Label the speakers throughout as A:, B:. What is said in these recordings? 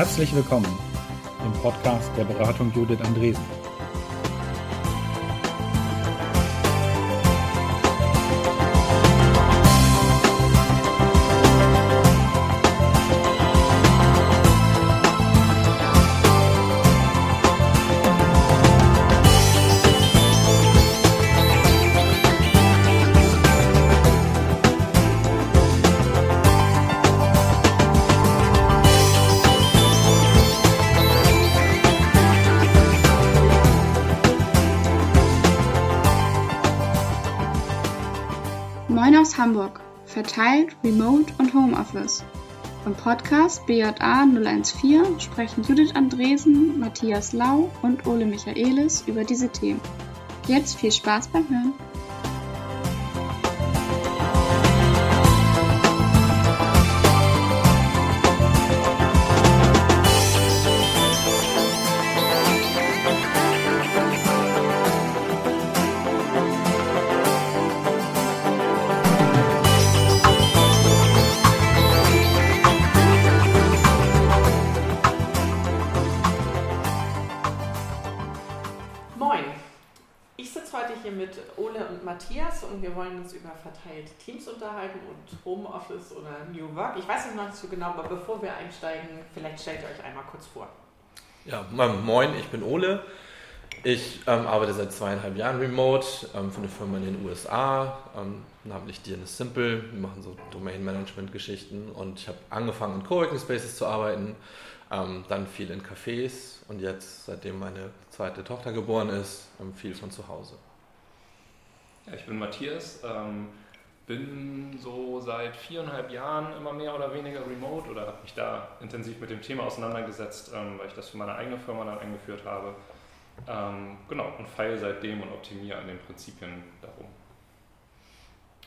A: Herzlich willkommen im Podcast der Beratung Judith Andresen.
B: Podcast BJA 014 sprechen Judith Andresen, Matthias Lau und Ole Michaelis über diese Themen. Jetzt viel Spaß beim Hören.
C: Und Homeoffice oder New Work. Ich weiß es noch nicht so genau, aber bevor wir einsteigen, vielleicht stellt ihr euch einmal kurz vor.
D: Ja, moin, ich bin Ole. Ich ähm, arbeite seit zweieinhalb Jahren remote ähm, für eine Firma in den USA, ähm, namentlich DNS Simple. Wir machen so Domain-Management-Geschichten und ich habe angefangen in Coworking Spaces zu arbeiten, ähm, dann viel in Cafés und jetzt, seitdem meine zweite Tochter geboren ist, ähm, viel von zu Hause.
E: Ja, ich bin Matthias, ähm, bin so seit viereinhalb Jahren immer mehr oder weniger remote oder habe mich da intensiv mit dem Thema auseinandergesetzt, ähm, weil ich das für meine eigene Firma dann eingeführt habe. Ähm, genau, und feile seitdem und optimiere an den Prinzipien darum.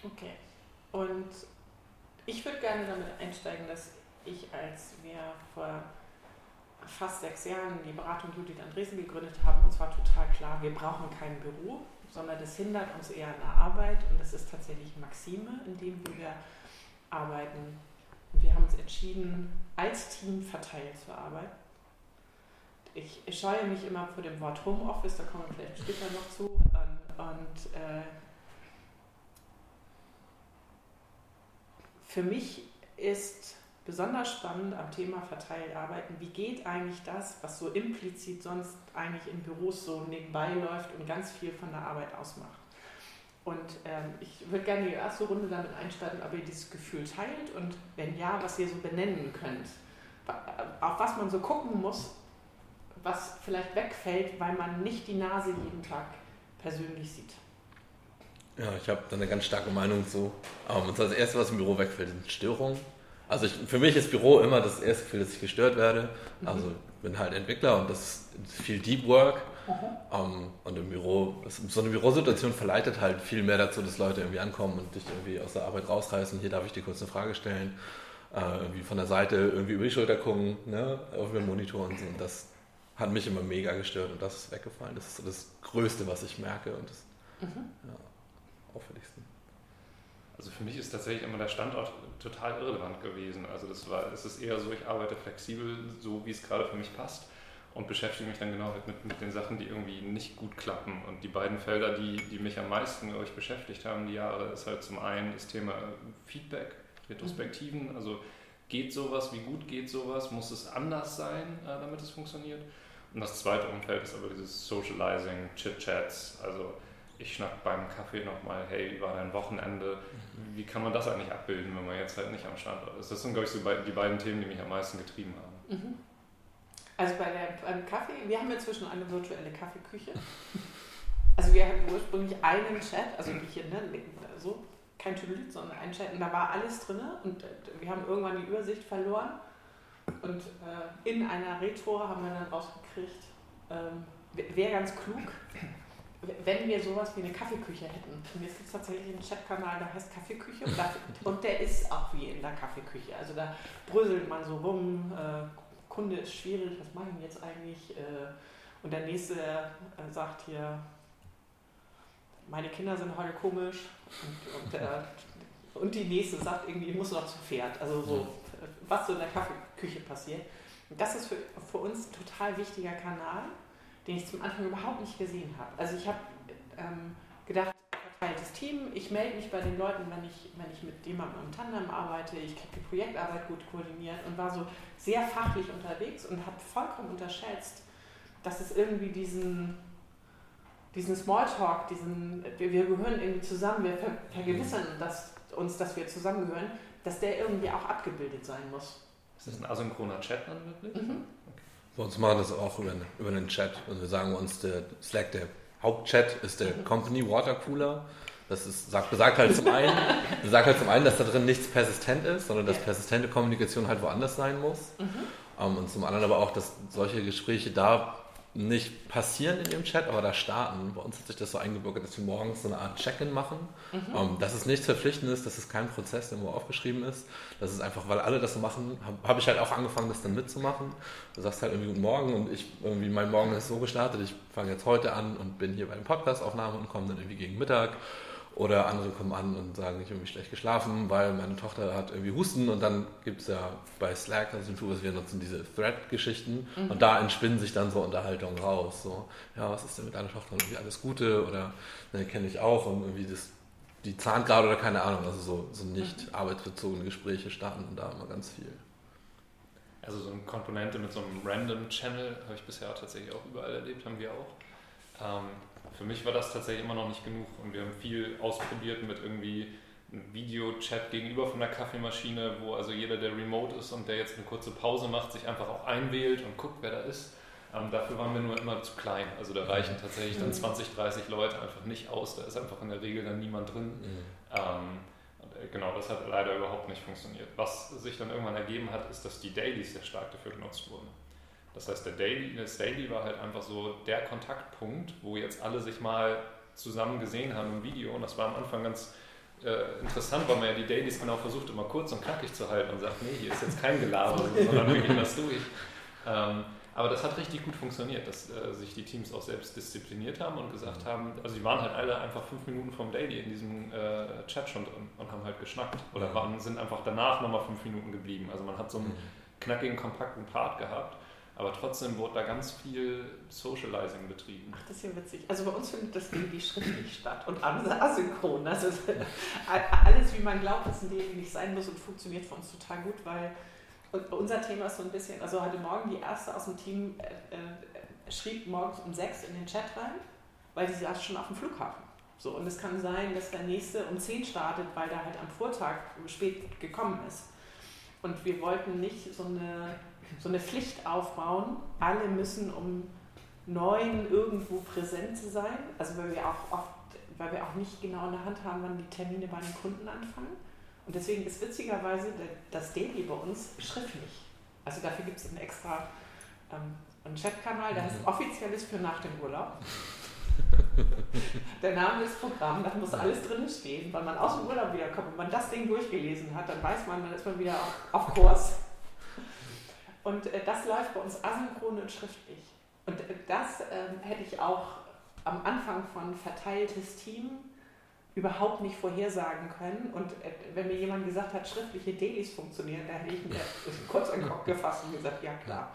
C: Okay. Und ich würde gerne damit einsteigen, dass ich, als wir vor fast sechs Jahren die Beratung Judith Andresen gegründet haben, uns war total klar, wir brauchen kein Büro, sondern das hindert uns eher an der Arbeit und das ist tatsächlich Maxime, in dem wir arbeiten. Und wir haben uns entschieden, als Team verteilt zu arbeiten. Ich, scheue mich immer vor dem Wort Homeoffice, da kommen wir vielleicht später noch zu. Und, und äh, für mich ist besonders spannend am Thema verteilt arbeiten, wie geht eigentlich das, was so implizit sonst eigentlich in Büros so nebenbei läuft und ganz viel von der Arbeit ausmacht. Und ähm, ich würde gerne die erste Runde damit einsteigen, ob ihr dieses Gefühl teilt und wenn ja, was ihr so benennen könnt. Auf was man so gucken muss, was vielleicht wegfällt, weil man nicht die Nase jeden Tag persönlich sieht.
D: Ja, ich habe da eine ganz starke Meinung zu. Ähm, und das erste, was im Büro wegfällt, sind Störungen. Also ich, für mich ist Büro immer das erste Gefühl, dass ich gestört werde.
C: Mhm.
D: Also ich bin halt Entwickler und das ist viel Deep Work. Ähm, und im Büro, so eine Bürosituation verleitet halt viel mehr dazu, dass Leute irgendwie ankommen und dich irgendwie aus der Arbeit rausreißen. Hier darf ich dir kurz eine Frage stellen. Äh, irgendwie von der Seite irgendwie über die Schulter gucken, ne, auf dem Monitor und so. Und das hat mich immer mega gestört und das ist weggefallen. Das ist so das Größte, was ich merke und das
C: Mhm.
D: ja, auffälligste.
E: Also für mich ist tatsächlich immer der Standort total irrelevant gewesen. Also das war, es ist eher so, ich arbeite flexibel, so wie es gerade für mich passt und beschäftige mich dann genau halt mit, mit den Sachen, die irgendwie nicht gut klappen. Und die beiden Felder, die, die mich am meisten glaube ich, beschäftigt haben die Jahre, ist halt zum einen das Thema Feedback, Retrospektiven. Also geht sowas, wie gut geht sowas, muss es anders sein, äh, damit es funktioniert. Und das zweite Umfeld ist aber dieses Socializing, Chit-Chats, also ich schnack beim Kaffee nochmal, hey, wie war dein Wochenende? Wie kann man das eigentlich abbilden, wenn man jetzt halt nicht am Standort ist? Das sind, glaube ich, so die beiden Themen, die mich am meisten getrieben haben.
C: Mhm. Also bei der, beim Kaffee, wir haben inzwischen eine virtuelle Kaffeeküche. Also wir hatten ursprünglich einen Chat, also nicht hier, ne, so, kein Tüdelüt, sondern einen Chat und da war alles drin und äh, wir haben irgendwann die Übersicht verloren und äh, in einer Retro haben wir dann rausgekriegt, ähm, wäre ganz klug, wenn wir sowas wie eine Kaffeeküche hätten. Und jetzt gibt es tatsächlich einen Chatkanal, der heißt Kaffeeküche und, da, und der ist auch wie in der Kaffeeküche. Also da bröselt man so rum, äh, Kunde ist schwierig, was mache ich jetzt eigentlich? Äh, und der nächste äh, sagt hier, meine Kinder sind heute komisch. Und, und, äh, und die nächste sagt irgendwie, ich muss noch zum Pferd. Also so, was so in der Kaffeeküche passiert. Das ist für, für uns ein total wichtiger Kanal, den ich zum Anfang überhaupt nicht gesehen habe. Also ich habe ähm, gedacht, verteiltes Team, ich melde mich bei den Leuten, wenn ich, wenn ich mit jemandem im Tandem arbeite, ich kriege die Projektarbeit gut koordiniert und war so sehr fachlich unterwegs und habe vollkommen unterschätzt, dass es irgendwie diesen, diesen Smalltalk, diesen, wir, wir gehören irgendwie zusammen, wir vergewissern dass, uns, dass wir zusammengehören, dass der irgendwie auch abgebildet sein muss.
E: Ist das ein asynchroner Chat dann wirklich? Mhm.
D: Okay. Bei uns machen das auch über, über einen Chat und wir sagen uns, der Slack, der Hauptchat ist der. Company Water Cooler. Das ist, sagt, besagt halt zum einen, sagt halt zum einen, dass da drin nichts persistent ist, sondern dass persistente Kommunikation halt woanders sein muss. Mhm. Um, ähm, und zum anderen aber auch, dass solche Gespräche da nicht passieren in dem Chat, aber da starten. Bei uns hat sich das so eingebürgert, dass wir morgens so eine Art Check-in machen. Mhm. Um, ähm, dass es nichts Verpflichtendes, dass es kein Prozess, der irgendwo aufgeschrieben ist. Das ist einfach, weil alle das so machen, habe hab ich halt auch angefangen, das dann mitzumachen. Du sagst halt irgendwie Guten Morgen und ich irgendwie, mein Morgen ist so gestartet, ich fange jetzt heute an und bin hier bei den Podcast-Aufnahmen und komme dann irgendwie gegen Mittag oder andere kommen an und sagen, ich habe irgendwie schlecht geschlafen, weil meine Tochter hat irgendwie Husten und dann gibt es ja bei Slack, also im Tool, was wir nutzen, diese Thread-Geschichten mhm. und da entspinnen sich dann so Unterhaltungen raus. So, ja, was ist denn mit deiner Tochter? Irgendwie alles Gute oder ne, kenne ich auch und irgendwie das, die zahnt gerade oder keine Ahnung. Also so, so nicht mhm. arbeitsbezogene Gespräche starten da immer ganz viel.
E: Also so eine Komponente mit so einem Random Channel habe ich bisher tatsächlich auch überall erlebt, haben wir auch. Ähm, für mich war das tatsächlich immer noch nicht genug und wir haben viel ausprobiert mit irgendwie einem Videochat gegenüber von der Kaffeemaschine, wo also jeder, der remote ist und der jetzt eine kurze Pause macht, sich einfach auch einwählt und guckt, wer da ist. Ähm, dafür waren wir nur immer zu klein. Also da reichen tatsächlich dann 20, mhm. 30 Leute einfach nicht aus. Da ist einfach in der Regel dann niemand drin. Mhm. Ähm, äh, genau, das hat leider überhaupt nicht funktioniert. Was sich dann irgendwann ergeben hat, ist, dass die Dailies sehr stark dafür genutzt wurden. Das heißt, der Daily, das Daily war halt einfach so der Kontaktpunkt, wo jetzt alle sich mal zusammen gesehen haben im Video. Und das war am Anfang ganz äh, interessant, weil man ja die Dailies genau versucht, immer kurz und knackig zu halten und sagt, nee, hier ist jetzt kein Gelaber, sondern wir gehen das durch. Ähm, aber das hat richtig gut funktioniert, dass äh, sich die Teams auch selbst diszipliniert haben und gesagt haben, also die waren halt alle einfach fünf Minuten vom Daily in diesem äh, Chat schon drin und haben halt geschnackt. Oder waren, sind einfach danach nochmal fünf Minuten geblieben. Also man hat so einen mhm. knackigen, kompakten Part gehabt aber trotzdem wurde da ganz viel Socializing betrieben.
C: Ach, das ist ja witzig. Also bei uns findet das irgendwie schriftlich statt und asynchron. Also alles, wie man glaubt, dass ein Daily nicht sein muss und funktioniert für uns total gut, weil unser Thema ist so ein bisschen, also heute Morgen die erste aus dem Team äh, äh, schrieb morgens um sechs in den Chat rein, weil sie saß schon auf dem Flughafen. So, und es kann sein, dass der nächste um zehn startet, weil der halt am Vortag spät gekommen ist. Und wir wollten nicht so eine so eine Pflicht aufbauen. Alle müssen um neun irgendwo präsent zu sein. Also weil wir auch oft, weil wir auch nicht genau in der Hand haben, wann die Termine bei den Kunden anfangen. Und deswegen ist witzigerweise das Daily bei uns schriftlich. Also dafür gibt es einen extra ähm, einen Chatkanal, der heißt mhm. offizielles für nach dem Urlaub. der Name ist Programm, da muss alles drin stehen. Weil man aus dem Urlaub wiederkommt und man das Ding durchgelesen hat, dann weiß man, dann ist man wieder auf, auf Kurs. Und äh, das läuft bei uns asynchron und schriftlich. Und äh, das äh, hätte ich auch am Anfang von verteiltes Team überhaupt nicht vorhersagen können. Und äh, wenn mir jemand gesagt hat, schriftliche Dailies funktionieren, da hätte ich mir kurz an den Kopf gefasst und gesagt, ja klar.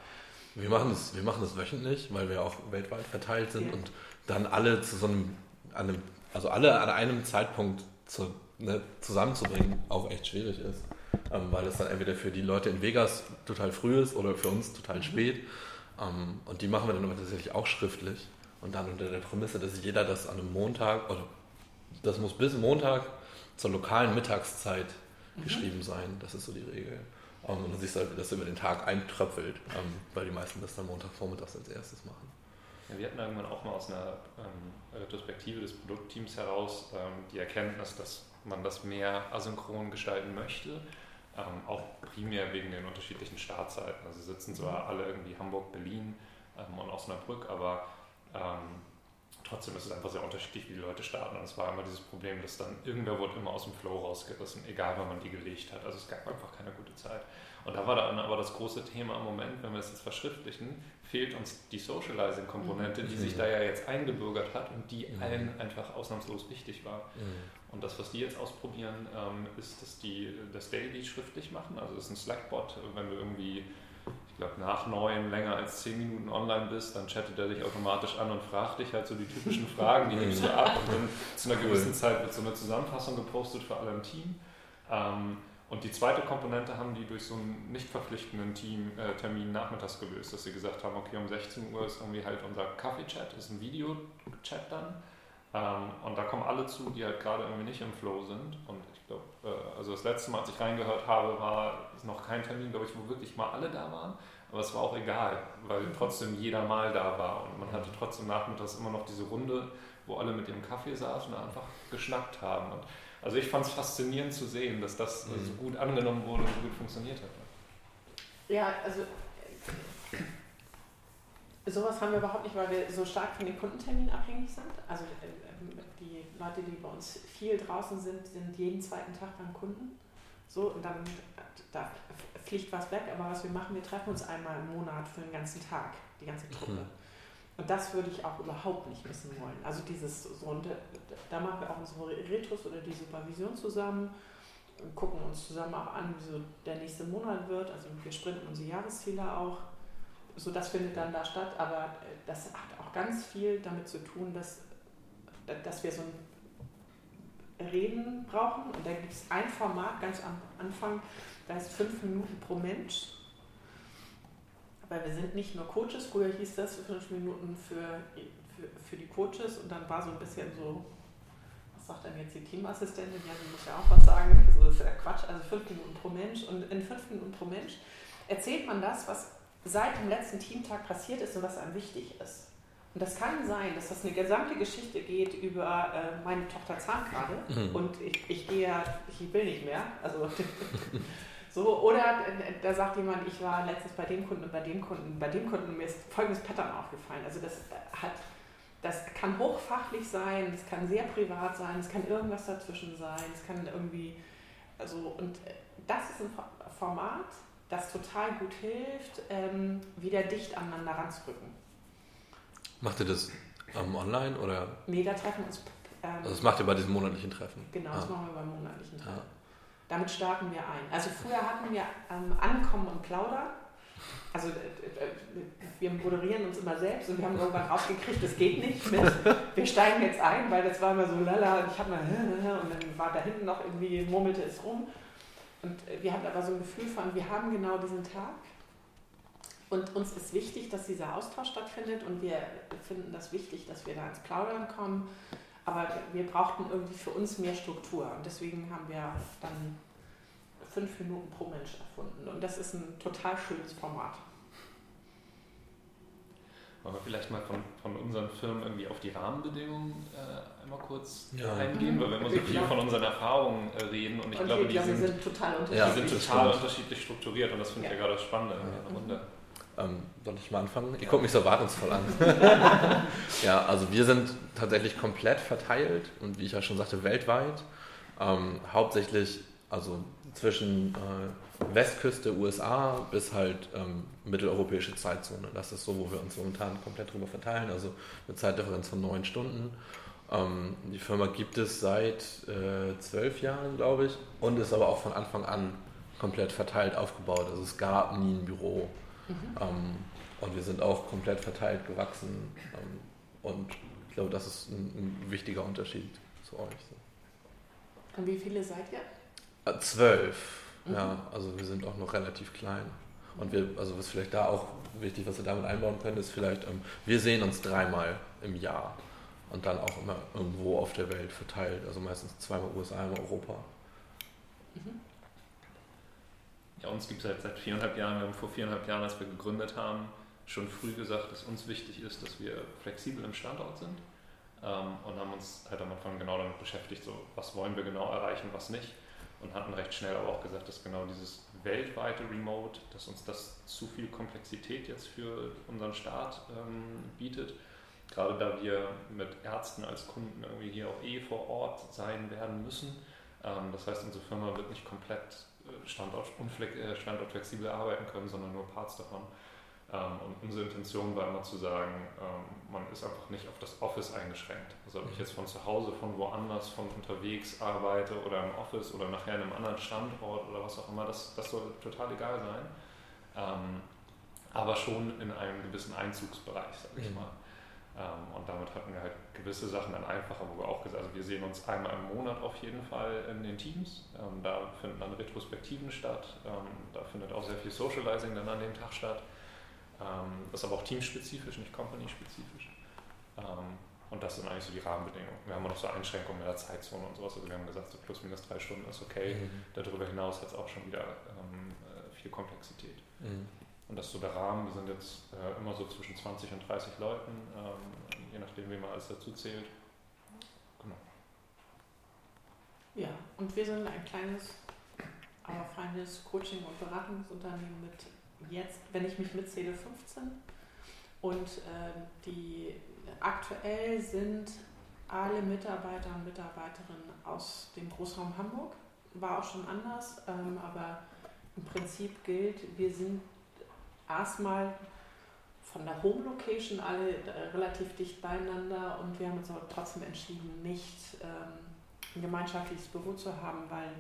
D: Wir machen das, wir machen das wöchentlich, weil wir auch weltweit verteilt sind ja. und dann alle zu so einem, einem, also alle an einem Zeitpunkt zu, ne, zusammenzubringen, auch echt schwierig ist ähm, weil es dann entweder für die Leute in Vegas total früh ist oder für uns total mhm. spät. Ähm, und die machen wir dann aber tatsächlich auch schriftlich. Und dann unter der Prämisse, dass jeder das an einem Montag, oder das muss bis Montag zur lokalen Mittagszeit mhm. geschrieben sein. Das ist so die Regel. Um, ähm, und dann siehst du halt, wie das über den Tag eintröpfelt, ähm, weil die meisten das dann Montagvormittags als erstes machen.
E: Ja, wir hatten irgendwann auch mal aus einer ähm, Retrospektive des Produktteams heraus ähm, die Erkenntnis, dass man das mehr asynchron gestalten möchte. Ähm, auch primär wegen den unterschiedlichen Startzeiten. Also sitzen zwar mhm. alle irgendwie Hamburg, Berlin ähm, und Osnabrück, aber ähm, trotzdem ist es einfach sehr unterschiedlich, wie die Leute starten. Und es war immer dieses Problem, dass dann irgendwer wurde immer aus dem Flow rausgerissen, egal wann man die gelegt hat. Also es gab einfach keine gute Zeit. Und da war dann aber das große Thema im Moment, wenn wir es jetzt verschriftlichen, fehlt uns die Socializing-Komponente, die sich mhm. da ja jetzt eingebürgert hat und die mhm. allen einfach ausnahmslos wichtig war. Mhm. Und das, was die jetzt ausprobieren, ähm, ist, dass die das Daily schriftlich machen. Also es ist ein Slack-Bot, wenn du irgendwie, ich glaube, nach neun länger als zehn Minuten online bist, dann chattet er dich automatisch an und fragt dich halt so die typischen Fragen, die nimmst du ab und dann zu einer gewissen Zeit wird so eine Zusammenfassung gepostet für alle im Team. Ähm, und die zweite Komponente haben die durch so einen nicht verpflichtenden Team, äh, Termin nachmittags gelöst, dass sie gesagt haben, okay, um 16 Uhr ist irgendwie halt unser Kaffee-Chat, ist ein Video-Chat dann. Ähm, und da kommen alle zu, die halt gerade irgendwie nicht im Flow sind. Und ich glaube, äh, also das letzte Mal, als ich reingehört habe, war noch kein Termin, glaube ich, wo wirklich mal alle da waren. Aber es war auch egal, weil trotzdem jeder mal da war. Und man hatte trotzdem nachmittags immer noch diese Runde, wo alle mit ihrem Kaffee saßen und einfach geschnackt haben. Und also ich fand es faszinierend zu sehen, dass das mhm. so gut angenommen wurde und so gut funktioniert hat.
C: Ja, also sowas haben wir überhaupt nicht, weil wir so stark von den Kundenterminen abhängig sind. Also äh, die Leute, die bei uns viel draußen sind, sind jeden zweiten Tag beim Kunden. So, und dann da fliegt was weg, aber was wir machen, wir treffen uns einmal im Monat für den ganzen Tag, die ganze Truppe. Mhm. Und das würde ich auch überhaupt nicht missen wollen. Also dieses so, und da machen wir auch unsere Retros oder die Supervision zusammen, gucken uns zusammen auch an, wie so der nächste Monat wird. Also wir sprinten unsere Jahresziele auch. So, das findet dann da statt, aber das hat auch ganz viel damit zu tun, dass, dass wir so ein Reden brauchen. Und da gibt es ein Format ganz am Anfang, da ist fünf Minuten pro Mensch. Weil wir sind nicht nur Coaches, früher hieß das fünf Minuten für, für, für die Coaches und dann war so ein bisschen so, was sagt denn jetzt die Teamassistentin? Ja, die muss ja auch was sagen. Also das ist ja Quatsch, also fünf Minuten pro Mensch. Und in fünf Minuten pro Mensch erzählt man das, was seit dem letzten Teamtag passiert ist und was einem wichtig ist. Und das kann sein, dass das eine gesamte Geschichte geht über äh, meine Tochter zahnt gerade mhm. und ich, ich gehe, ich will nicht mehr. Also So, oder äh, da sagt jemand, ich war letztens bei dem Kunden und bei dem Kunden, bei dem Kunden und mir ist folgendes Pattern aufgefallen. Also das hat, das kann hochfachlich sein, das kann sehr privat sein, es kann irgendwas dazwischen sein, es kann irgendwie, also und das ist ein Format, das total gut hilft, ähm, wieder dicht aneinander ranzurücken.
D: Macht ihr das ähm, online oder?
C: Nee, da treffen uns.
D: Ähm, also das macht ihr bei diesem monatlichen Treffen?
C: Genau, das ah. machen wir beim monatlichen Treffen. Ja. Damit starten wir ein. Also früher hatten wir ähm, Ankommen und Plauder. Also äh, äh, wir moderieren uns immer selbst und wir haben irgendwann rausgekriegt, das geht nicht mit, wir steigen jetzt ein, weil das war immer so lala und ich habe mal und dann war da hinten noch irgendwie, murmelte es rum. Und wir hatten aber so ein Gefühl von, wir haben genau diesen Tag und uns ist wichtig, dass dieser Austausch stattfindet und wir finden das wichtig, dass wir da ins Plaudern kommen aber wir brauchten irgendwie für uns mehr Struktur und deswegen haben wir dann fünf Minuten pro Mensch erfunden. Und das ist ein total schönes Format.
E: Wollen wir vielleicht mal von, von unseren Firmen irgendwie auf die Rahmenbedingungen äh, einmal kurz ja. eingehen, weil wir immer so viel von unseren Erfahrungen äh, reden und ich und glaube, die, sind,
C: sind, total unterschiedlich.
E: Ja, sind total unterschiedlich strukturiert und das finde ich ja. ja gerade spannend in der Runde.
D: Ähm, soll ich mal anfangen? Ihr guckt mich so erwartungsvoll an. ja, also wir sind tatsächlich komplett verteilt und wie ich ja schon sagte, weltweit. Ähm, hauptsächlich also zwischen äh, Westküste USA bis halt ähm, mitteleuropäische Zeitzone. Das ist so, wo wir uns momentan komplett drüber verteilen, also eine Zeitdifferenz von neun Stunden. Ähm, die Firma gibt es seit äh, zwölf Jahren, glaube ich, und ist aber auch von Anfang an komplett verteilt aufgebaut. Also es gab nie ein Büro. Mhm. Ähm, und wir sind auch komplett verteilt gewachsen. Ähm, und ich glaube, das ist ein, ein, wichtiger Unterschied zu euch.
C: Und wie viele seid ihr?
D: Äh, zwölf. Mhm. Ja, also wir sind auch noch relativ klein. Und wir, also was vielleicht da auch wichtig, was wir damit einbauen können, ist vielleicht, ähm, wir sehen uns dreimal im Jahr und dann auch immer irgendwo auf der Welt verteilt. Also meistens zweimal USA, einmal Europa.
E: Mhm. Ja, uns gibt es halt seit viereinhalb Jahren, wir haben vor viereinhalb Jahren, als wir gegründet haben, schon früh gesagt, dass uns wichtig ist, dass wir flexibel im Standort sind ähm, und haben uns halt am Anfang genau damit beschäftigt, so was wollen wir genau erreichen, was nicht und hatten recht schnell aber auch gesagt, dass genau dieses weltweite Remote, dass uns das zu viel Komplexität jetzt für unseren Start ähm, bietet. Gerade da wir mit Ärzten als Kunden irgendwie hier auch eh vor Ort sein werden müssen. Ähm, das heißt, unsere Firma wird nicht komplett Standort, äh, standortflexibel arbeiten können, sondern nur Parts davon. Ähm, und unsere Intention war immer zu sagen, ähm, man ist einfach nicht auf das Office eingeschränkt. Also ob ich jetzt von zu Hause, von woanders, von unterwegs arbeite oder im Office oder nachher in einem anderen Standort oder was auch immer, das, das soll total egal sein. Ähm, aber schon in einem gewissen Einzugsbereich, sag ich
D: Mhm.
E: mal. Ähm, und damit hatten wir halt gewisse Sachen dann einfacher, wo wir auch gesagt also wir sehen uns einmal im Monat auf jeden Fall in den Teams. Ähm, da finden dann Retrospektiven statt. Ähm, da findet auch sehr viel Socializing dann an dem Tag statt. Das ist aber auch teamspezifisch, nicht company-spezifisch. Und das sind eigentlich so die Rahmenbedingungen. Wir haben auch noch so Einschränkungen in der Zeitzone und sowas. Also wir haben gesagt, so plus minus drei Stunden ist okay.
D: Mhm.
E: Darüber hinaus hat es auch schon wieder äh, viel Komplexität.
D: Mhm.
E: Und das ist so der Rahmen. Wir sind jetzt äh, immer so zwischen 20 und 30 Leuten, ähm, je nachdem, wie man alles dazu zählt. Genau.
C: Ja, und wir sind ein kleines, aber feines Coaching- und Beratungsunternehmen mit jetzt, wenn ich mich mitzähle, 15. Und ähm, die aktuell sind alle Mitarbeiter und Mitarbeiterinnen aus dem Großraum Hamburg. War auch schon anders, ähm, aber im Prinzip gilt, wir sind erstmal von der Home Location alle äh, relativ dicht beieinander und wir haben uns aber trotzdem entschieden, nicht ähm, ein gemeinschaftliches Büro zu haben, weil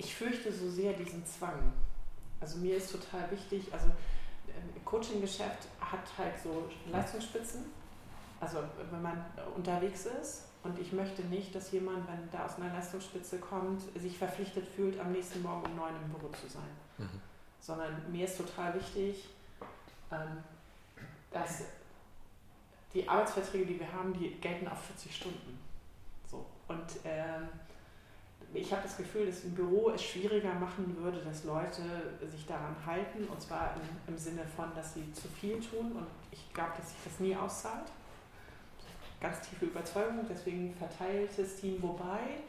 C: ich fürchte so sehr diesen Zwang. Also mir ist total wichtig, also ähm, Coaching-Geschäft hat halt so Leistungsspitzen, also wenn man unterwegs ist und ich möchte nicht, dass jemand, wenn der aus einer Leistungsspitze kommt, sich verpflichtet fühlt, am nächsten Morgen um neun im Büro zu sein.
D: Mhm.
C: Sondern mir ist total wichtig, ähm, dass die Arbeitsverträge, die wir haben, die gelten auf 40 Stunden. So. Und ähm, ich habe das Gefühl, dass ein Büro es schwieriger machen würde, dass Leute sich daran halten. Und zwar im, im Sinne von, dass sie zu viel tun. Und ich glaube, dass sich das nie auszahlt. Ganz tiefe Überzeugung, deswegen verteiltes Team. Wobei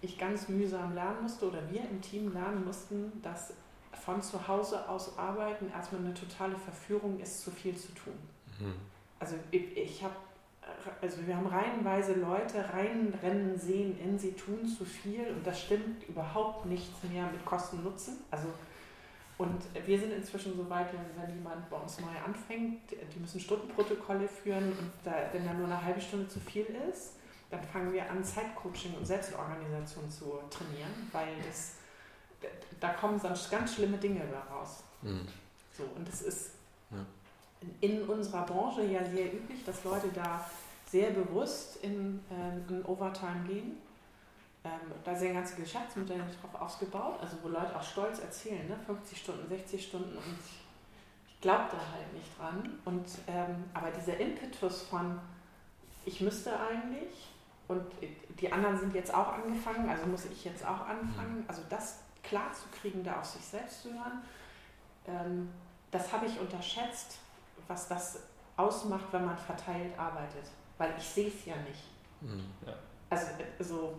C: ich ganz mühsam lernen musste oder wir im Team lernen mussten, dass von zu Hause aus arbeiten erstmal eine totale Verführung ist, zu viel zu tun.
D: Mhm.
C: Also ich, ich habe, also wir haben reihenweise Leute reinrennen sehen in sie tun zu viel und das stimmt überhaupt nichts mehr mit Kosten Nutzen. Also und wir sind inzwischen so weit, wenn, jemand bei uns neu anfängt, die müssen Stundenprotokolle führen und da, wenn da nur eine halbe Stunde zu viel ist, dann fangen wir an, Zeitcoaching und Selbstorganisation zu trainieren, weil das, da kommen sonst ganz schlimme Dinge raus.
D: Mhm.
C: So, und das ist
D: Ja.
C: in unserer Branche ja sehr üblich, dass Leute da sehr bewusst in, ähm, in Overtime gehen. Ähm, da sind ganze Geschäftsmodelle drauf ausgebaut, also wo Leute auch stolz erzählen, ne? 50 Stunden, 60 Stunden und ich, ich glaube da halt nicht dran. Und, ähm, aber dieser Impetus von, ich müsste eigentlich und die anderen sind jetzt auch angefangen, also muss ich jetzt auch anfangen, also das klar zu kriegen, da auf sich selbst zu hören, ähm, das habe ich unterschätzt, was das ausmacht, wenn man verteilt arbeitet. Weil ich sehe es ja nicht.
D: Mhm.
C: Also äh, so,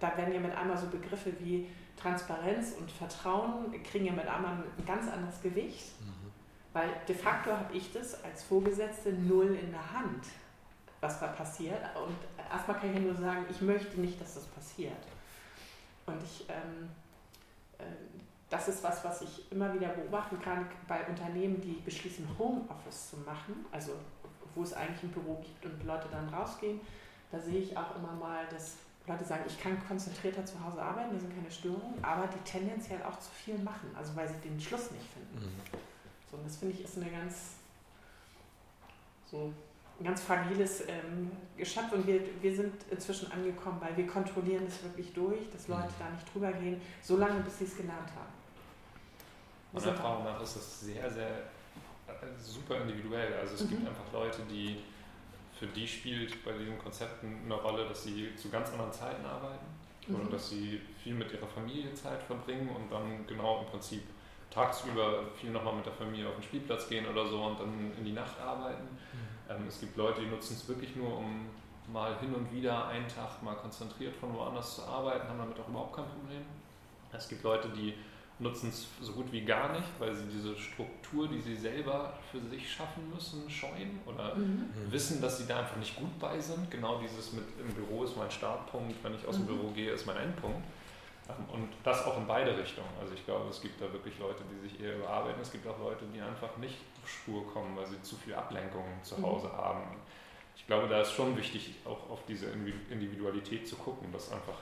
C: da- werden ja mit einmal so Begriffe wie Transparenz und Vertrauen, kriegen ja mit einmal ein ganz anderes Gewicht.
D: Mhm.
C: Weil de facto habe ich das als Vorgesetzte null in der Hand, was da passiert. Und erstmal kann ich ja nur sagen, ich möchte nicht, dass das passiert. Und ich, ähm, äh, das ist was, was ich immer wieder beobachten kann bei Unternehmen, die beschließen, Homeoffice zu machen, also wo es eigentlich ein Büro gibt und Leute dann rausgehen. Da sehe ich auch immer mal, dass Leute sagen, ich kann konzentrierter zu Hause arbeiten, da sind keine Störungen, aber die tendenziell auch zu viel machen, also weil sie den Schluss nicht finden.
D: Mhm.
C: So, und das finde ich ist eine ganz, so ein ganz fragiles ähm, Geschöpf und wir, wir sind inzwischen angekommen, weil wir kontrollieren das wirklich durch, dass Leute
D: Mhm.
C: da nicht drüber gehen, so lange bis sie es gelernt haben.
E: Meiner Erfahrung nach ist es sehr, sehr äh, super individuell. Also es
C: Mhm.
E: gibt einfach Leute, die für die spielt bei diesen Konzepten eine Rolle, dass sie zu ganz anderen Zeiten arbeiten oder
C: Mhm.
E: dass sie viel mit ihrer Familie Zeit verbringen und dann genau im Prinzip tagsüber viel nochmal mit der Familie auf den Spielplatz gehen oder so und dann in die Nacht arbeiten. Ähm, es gibt Leute, die nutzen es wirklich nur, um mal hin und wieder einen Tag mal konzentriert von woanders zu arbeiten, haben damit auch überhaupt kein Problem. Es gibt Leute, die nutzen es so gut wie gar nicht, weil sie diese Struktur, die sie selber für sich schaffen müssen, scheuen oder
C: Mhm.
E: wissen, dass sie da einfach nicht gut bei sind. Genau dieses mit im Büro ist mein Startpunkt, wenn ich aus dem
C: Mhm.
E: Büro gehe, ist mein Endpunkt. Und das auch in beide Richtungen. Also ich glaube, es gibt da wirklich Leute, die sich eher überarbeiten. Es gibt auch Leute, die einfach nicht auf Spur kommen, weil sie zu viel Ablenkungen zu
C: Mhm.
E: Hause haben. Ich glaube, da ist schon wichtig, auch auf diese Individu- Individualität zu gucken, dass einfach,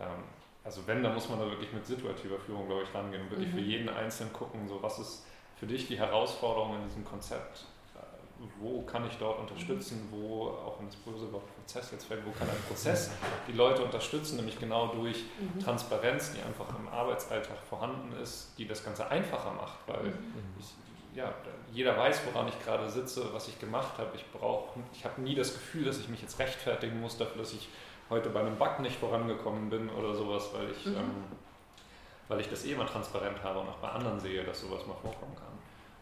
E: ähm, also wenn, dann muss man da wirklich mit situativer Führung, glaube ich, rangehen und wirklich mhm. für jeden Einzelnen gucken, so was ist für dich die Herausforderung in diesem Konzept? Wo kann ich dort unterstützen? Wo, auch wenn das böse Wort Prozess jetzt fällt, wo kann ein Prozess die Leute unterstützen? Nämlich genau durch mhm. Transparenz, die einfach im Arbeitsalltag vorhanden ist, die das Ganze einfacher macht, weil mhm. ich, ja, jeder weiß, woran ich gerade sitze, was ich gemacht habe. Ich brauche, ich habe nie das Gefühl, dass ich mich jetzt rechtfertigen muss dafür, dass ich heute bei einem Bug nicht vorangekommen bin oder sowas, weil ich, mhm. ähm, weil ich das eh immer transparent habe und auch bei anderen sehe, dass sowas mal vorkommen kann.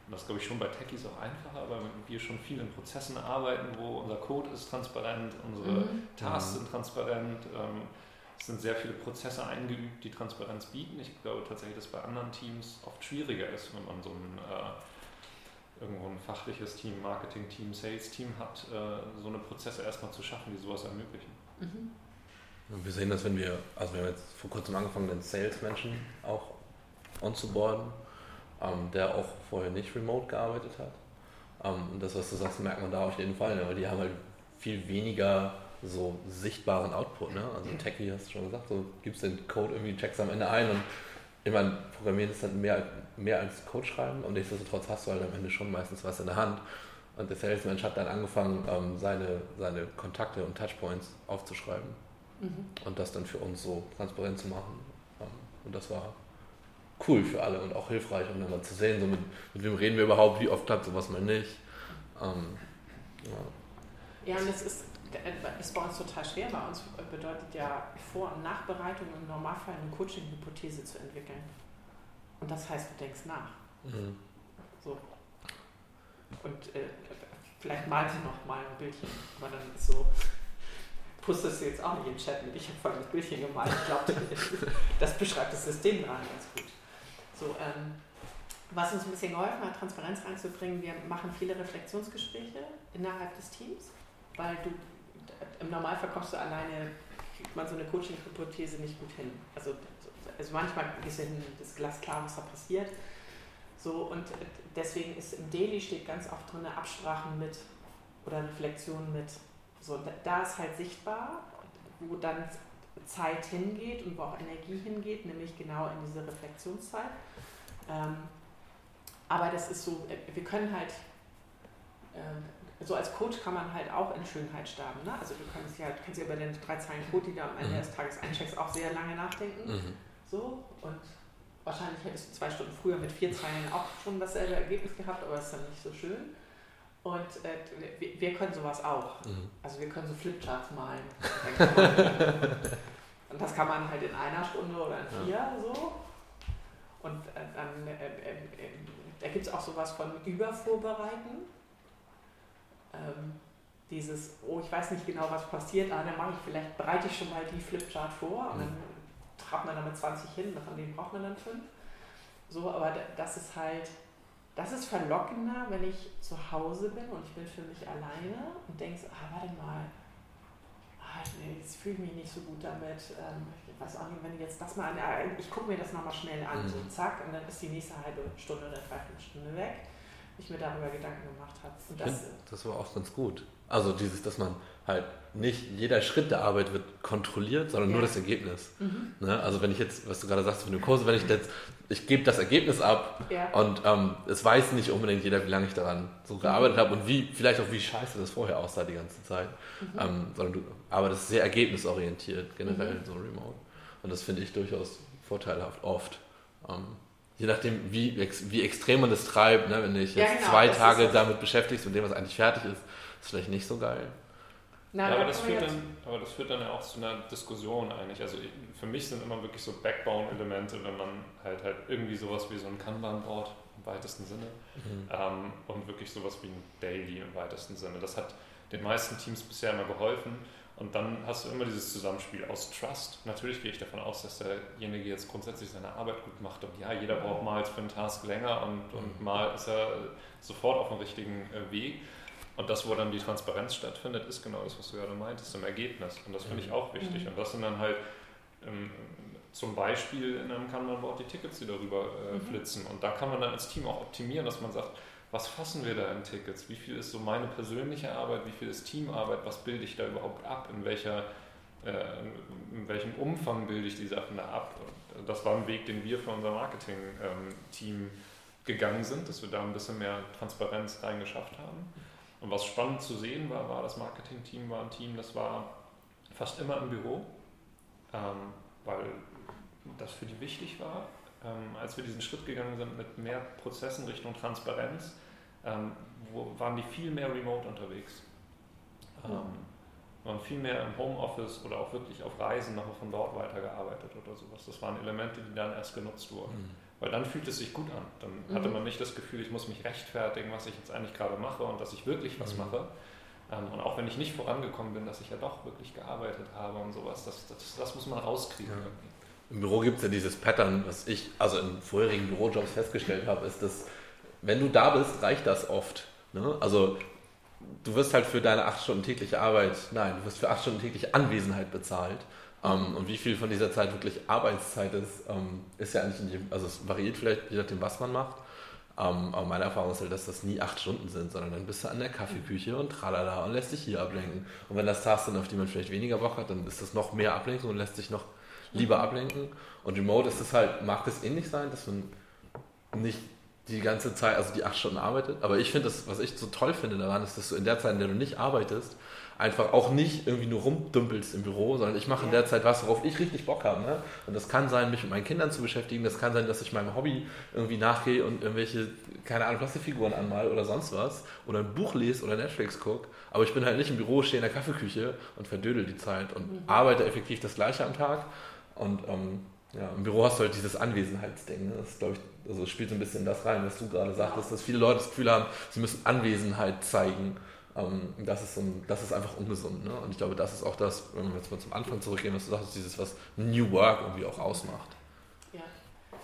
E: Und das ist, glaube ich, schon bei Techies auch einfacher, weil wir schon viel in Prozessen arbeiten, wo unser Code ist transparent, unsere mhm. Tasks sind transparent. Ähm, es sind sehr viele Prozesse eingeübt, die Transparenz bieten. Ich glaube tatsächlich, dass bei anderen Teams oft schwieriger ist, wenn man so ein äh, irgendwo ein fachliches Team, Marketing-Team, Sales-Team hat, äh, so eine Prozesse erstmal zu schaffen, die sowas ermöglichen. Mhm.
D: Wir sehen das, wenn wir, also wir haben jetzt vor kurzem angefangen, den Sales-Menschen auch onzuboarden, ähm, der auch vorher nicht remote gearbeitet hat. Ähm, und das, was du sagst, merkt man da auf jeden Fall, ne? weil die haben halt viel weniger so sichtbaren Output. Ne? Also Techie hast du schon gesagt, so gibst den Code irgendwie, checkst am Ende ein und ich meine, Programmieren ist dann mehr, mehr als Code schreiben und nichtsdestotrotz hast du halt am Ende schon meistens was in der Hand. Und der Salesmensch hat dann angefangen, ähm, seine, seine Kontakte und Touchpoints aufzuschreiben mhm. und das dann für uns so transparent zu machen. Ähm, und das war cool für alle und auch hilfreich, um dann mal zu sehen, so mit, mit wem reden wir überhaupt, wie oft klappt sowas mal nicht. Ähm,
C: ja. ja, und das ist, äh, ist bei uns total schwer. Bei uns bedeutet ja Vor- und Nachbereitung im Normalfall eine Coaching-Hypothese zu entwickeln. Und das heißt, du denkst nach. Mhm. So. Und äh, vielleicht malt sie noch mal ein Bildchen, aber dann ist so, postest du jetzt auch nicht im Chat mit, ich habe folgendes Bildchen gemalt. Ich glaube, das beschreibt das System gerade ganz gut. So, ähm, was uns ein bisschen geholfen hat, Transparenz reinzubringen, wir machen viele Reflexionsgespräche innerhalb des Teams, weil du im Normalfall kommst du alleine, kriegt man so eine Coaching-Hypothese nicht gut hin. Also, also manchmal ist ja das Glas klar, was da passiert. So, und deswegen ist im Daily steht ganz oft drin Absprachen mit oder Reflexionen mit. So, da ist halt sichtbar, wo dann Zeit hingeht und wo auch Energie hingeht, nämlich genau in diese Reflexionszeit. Ähm, aber das ist so, wir können halt, äh, so als Coach kann man halt auch in Schönheit sterben. Ne? Also du kannst ja, kannst ja über den drei Zeilen Code, die du am Ende mhm. des Tages eincheckst, auch sehr lange nachdenken. Mhm. So, und wahrscheinlich hättest du zwei Stunden früher mit vier Zeilen auch schon dasselbe Ergebnis gehabt, aber es ist dann nicht so schön. Und äh, wir, wir, können sowas auch. Mhm. Also wir können so Flipcharts malen. und das kann man halt in einer Stunde oder in vier ja. so. Und äh, dann äh, äh, äh da gibt es auch sowas von Übervorbereiten. Ähm, dieses, oh, ich weiß nicht genau, was passiert, aber dann mache ich vielleicht, bereite ich schon mal die Flipchart vor und dann mhm trabt man damit 20 hin, von denen braucht man dann fünf. So, aber das ist halt, das ist verlockender, wenn ich zu Hause bin und ich bin für mich alleine und denkst, ah, warte mal, ah, nee, jetzt fühle ich mich nicht so gut damit. Ähm, ich weiß auch nicht, wenn ich jetzt das mal an, ich gucke mir das nochmal schnell an, mhm. so zack, und dann ist die nächste halbe Stunde oder dreiviertel Stunde weg, ich mir darüber Gedanken gemacht habe. Und
D: das, das war auch ganz gut. Also dieses, dass man halt nicht jeder Schritt der Arbeit wird kontrolliert, sondern ja. nur das Ergebnis. Mhm. Ne? Also wenn ich jetzt, was du gerade sagst von dem Kurs, wenn ich jetzt, ich gebe das Ergebnis ab ja. und ähm, es weiß nicht unbedingt jeder, wie lange ich daran so gearbeitet mhm. habe und wie, vielleicht auch wie scheiße das vorher aussah die ganze Zeit. Mhm. Ähm, sondern du arbeitest sehr ergebnisorientiert, generell mhm. so remote. Und das finde ich durchaus vorteilhaft, oft. Ähm, je nachdem, wie, wie extrem man das treibt, ne? wenn ich jetzt ja, genau, zwei Tage damit beschäftigst und dem, was eigentlich fertig ist, ist vielleicht nicht so geil.
E: Na, ja, aber, das führt dann, aber das führt dann ja auch zu einer Diskussion eigentlich. Also für mich sind immer wirklich so Backbone-Elemente, wenn man halt halt irgendwie sowas wie so ein Kanban baut, im weitesten Sinne. Mhm. Ähm, und wirklich sowas wie ein Daily im weitesten Sinne. Das hat den meisten Teams bisher immer geholfen. Und dann hast du immer dieses Zusammenspiel aus Trust. Natürlich gehe ich davon aus, dass derjenige jetzt grundsätzlich seine Arbeit gut macht. Und ja, jeder braucht mal für einen Task länger und, und mhm. mal ist er sofort auf dem richtigen äh, Weg. Und das, wo dann die Transparenz stattfindet, ist genau das, was du gerade meintest, im Ergebnis. Und das finde ich mhm. auch wichtig. Mhm. Und das sind dann halt ähm, zum Beispiel in einem Kanban-Board die Tickets, die darüber äh, mhm. flitzen. Und da kann man dann als Team auch optimieren, dass man sagt, was fassen wir da in Tickets? Wie viel ist so meine persönliche Arbeit? Wie viel ist Teamarbeit? Was bilde ich da überhaupt ab? In welcher äh, in welchem Umfang bilde ich die Sachen da ab. Und das war ein Weg, den wir für unser Marketing-Team ähm, gegangen sind, dass wir da ein bisschen mehr Transparenz reingeschafft haben. Und was spannend zu sehen war, war, das Marketing-Team war ein Team, das war fast immer im Büro, ähm, weil das für die wichtig war. Ähm, als wir diesen Schritt gegangen sind mit mehr Prozessen Richtung Transparenz, ähm, wo, waren die viel mehr remote unterwegs. Ähm, waren viel mehr im Homeoffice oder auch wirklich auf Reisen noch von dort weitergearbeitet oder sowas. Das waren Elemente, die dann erst genutzt wurden. Mhm. Weil dann fühlt es sich gut an. Dann mhm. hatte man nicht das Gefühl, ich muss mich rechtfertigen, was ich jetzt eigentlich gerade mache und dass ich wirklich was mhm. mache. Ähm, und auch wenn ich nicht vorangekommen bin, dass ich ja doch wirklich gearbeitet habe und sowas, das, das, das muss man rauskriegen. Ja.
D: Im Büro gibt es ja dieses Pattern, was ich also in vorherigen Bürojobs festgestellt habe, ist, dass wenn du da bist, reicht das oft. Ne? Also du wirst halt für deine acht Stunden tägliche Arbeit, nein, du wirst für acht Stunden tägliche Anwesenheit bezahlt. Ähm, und wie viel von dieser Zeit wirklich Arbeitszeit ist, ähm, ist ja eigentlich in jedem, also es variiert vielleicht je nachdem, was man macht. Ähm, aber meine Erfahrung ist halt, dass das nie acht Stunden sind, sondern dann bist du an der Kaffeeküche und tralala und lässt dich hier ablenken. Und wenn das Tasks sind, auf die man vielleicht weniger Bock hat, dann ist das noch mehr Ablenkung und lässt sich noch lieber ablenken. Und Remote ist es halt, mag das ähnlich sein, dass man nicht die ganze Zeit, also die acht Stunden arbeitet. Aber ich finde das, was ich so toll finde daran, ist, dass du in der Zeit, in der du nicht arbeitest, einfach auch nicht irgendwie nur rumdümpelst im Büro, sondern ich mache ja. in der Zeit was, worauf ich richtig Bock habe. Ne? Und das kann sein, mich mit meinen Kindern zu beschäftigen, das kann sein, dass ich meinem Hobby irgendwie nachgehe und irgendwelche, keine Ahnung, Plastikfiguren anmal oder sonst was oder ein Buch lese oder Netflix gucke. Aber ich bin halt nicht im Büro, stehe in der Kaffeeküche und verdödel die Zeit und mhm. arbeite effektiv das Gleiche am Tag. Und ähm, ja, im Büro hast du halt dieses Anwesenheitsding. Ne? Das glaube ich, also spielt so ein bisschen das rein, was du gerade sagtest, dass viele Leute das Gefühl haben, sie müssen Anwesenheit zeigen. Ähm, das, ist so ein, das ist einfach ungesund. Ne? Und ich glaube, das ist auch das, wenn wir jetzt mal zum Anfang zurückgehen, was du sagst, dieses, was New Work irgendwie auch ausmacht.
C: Ja,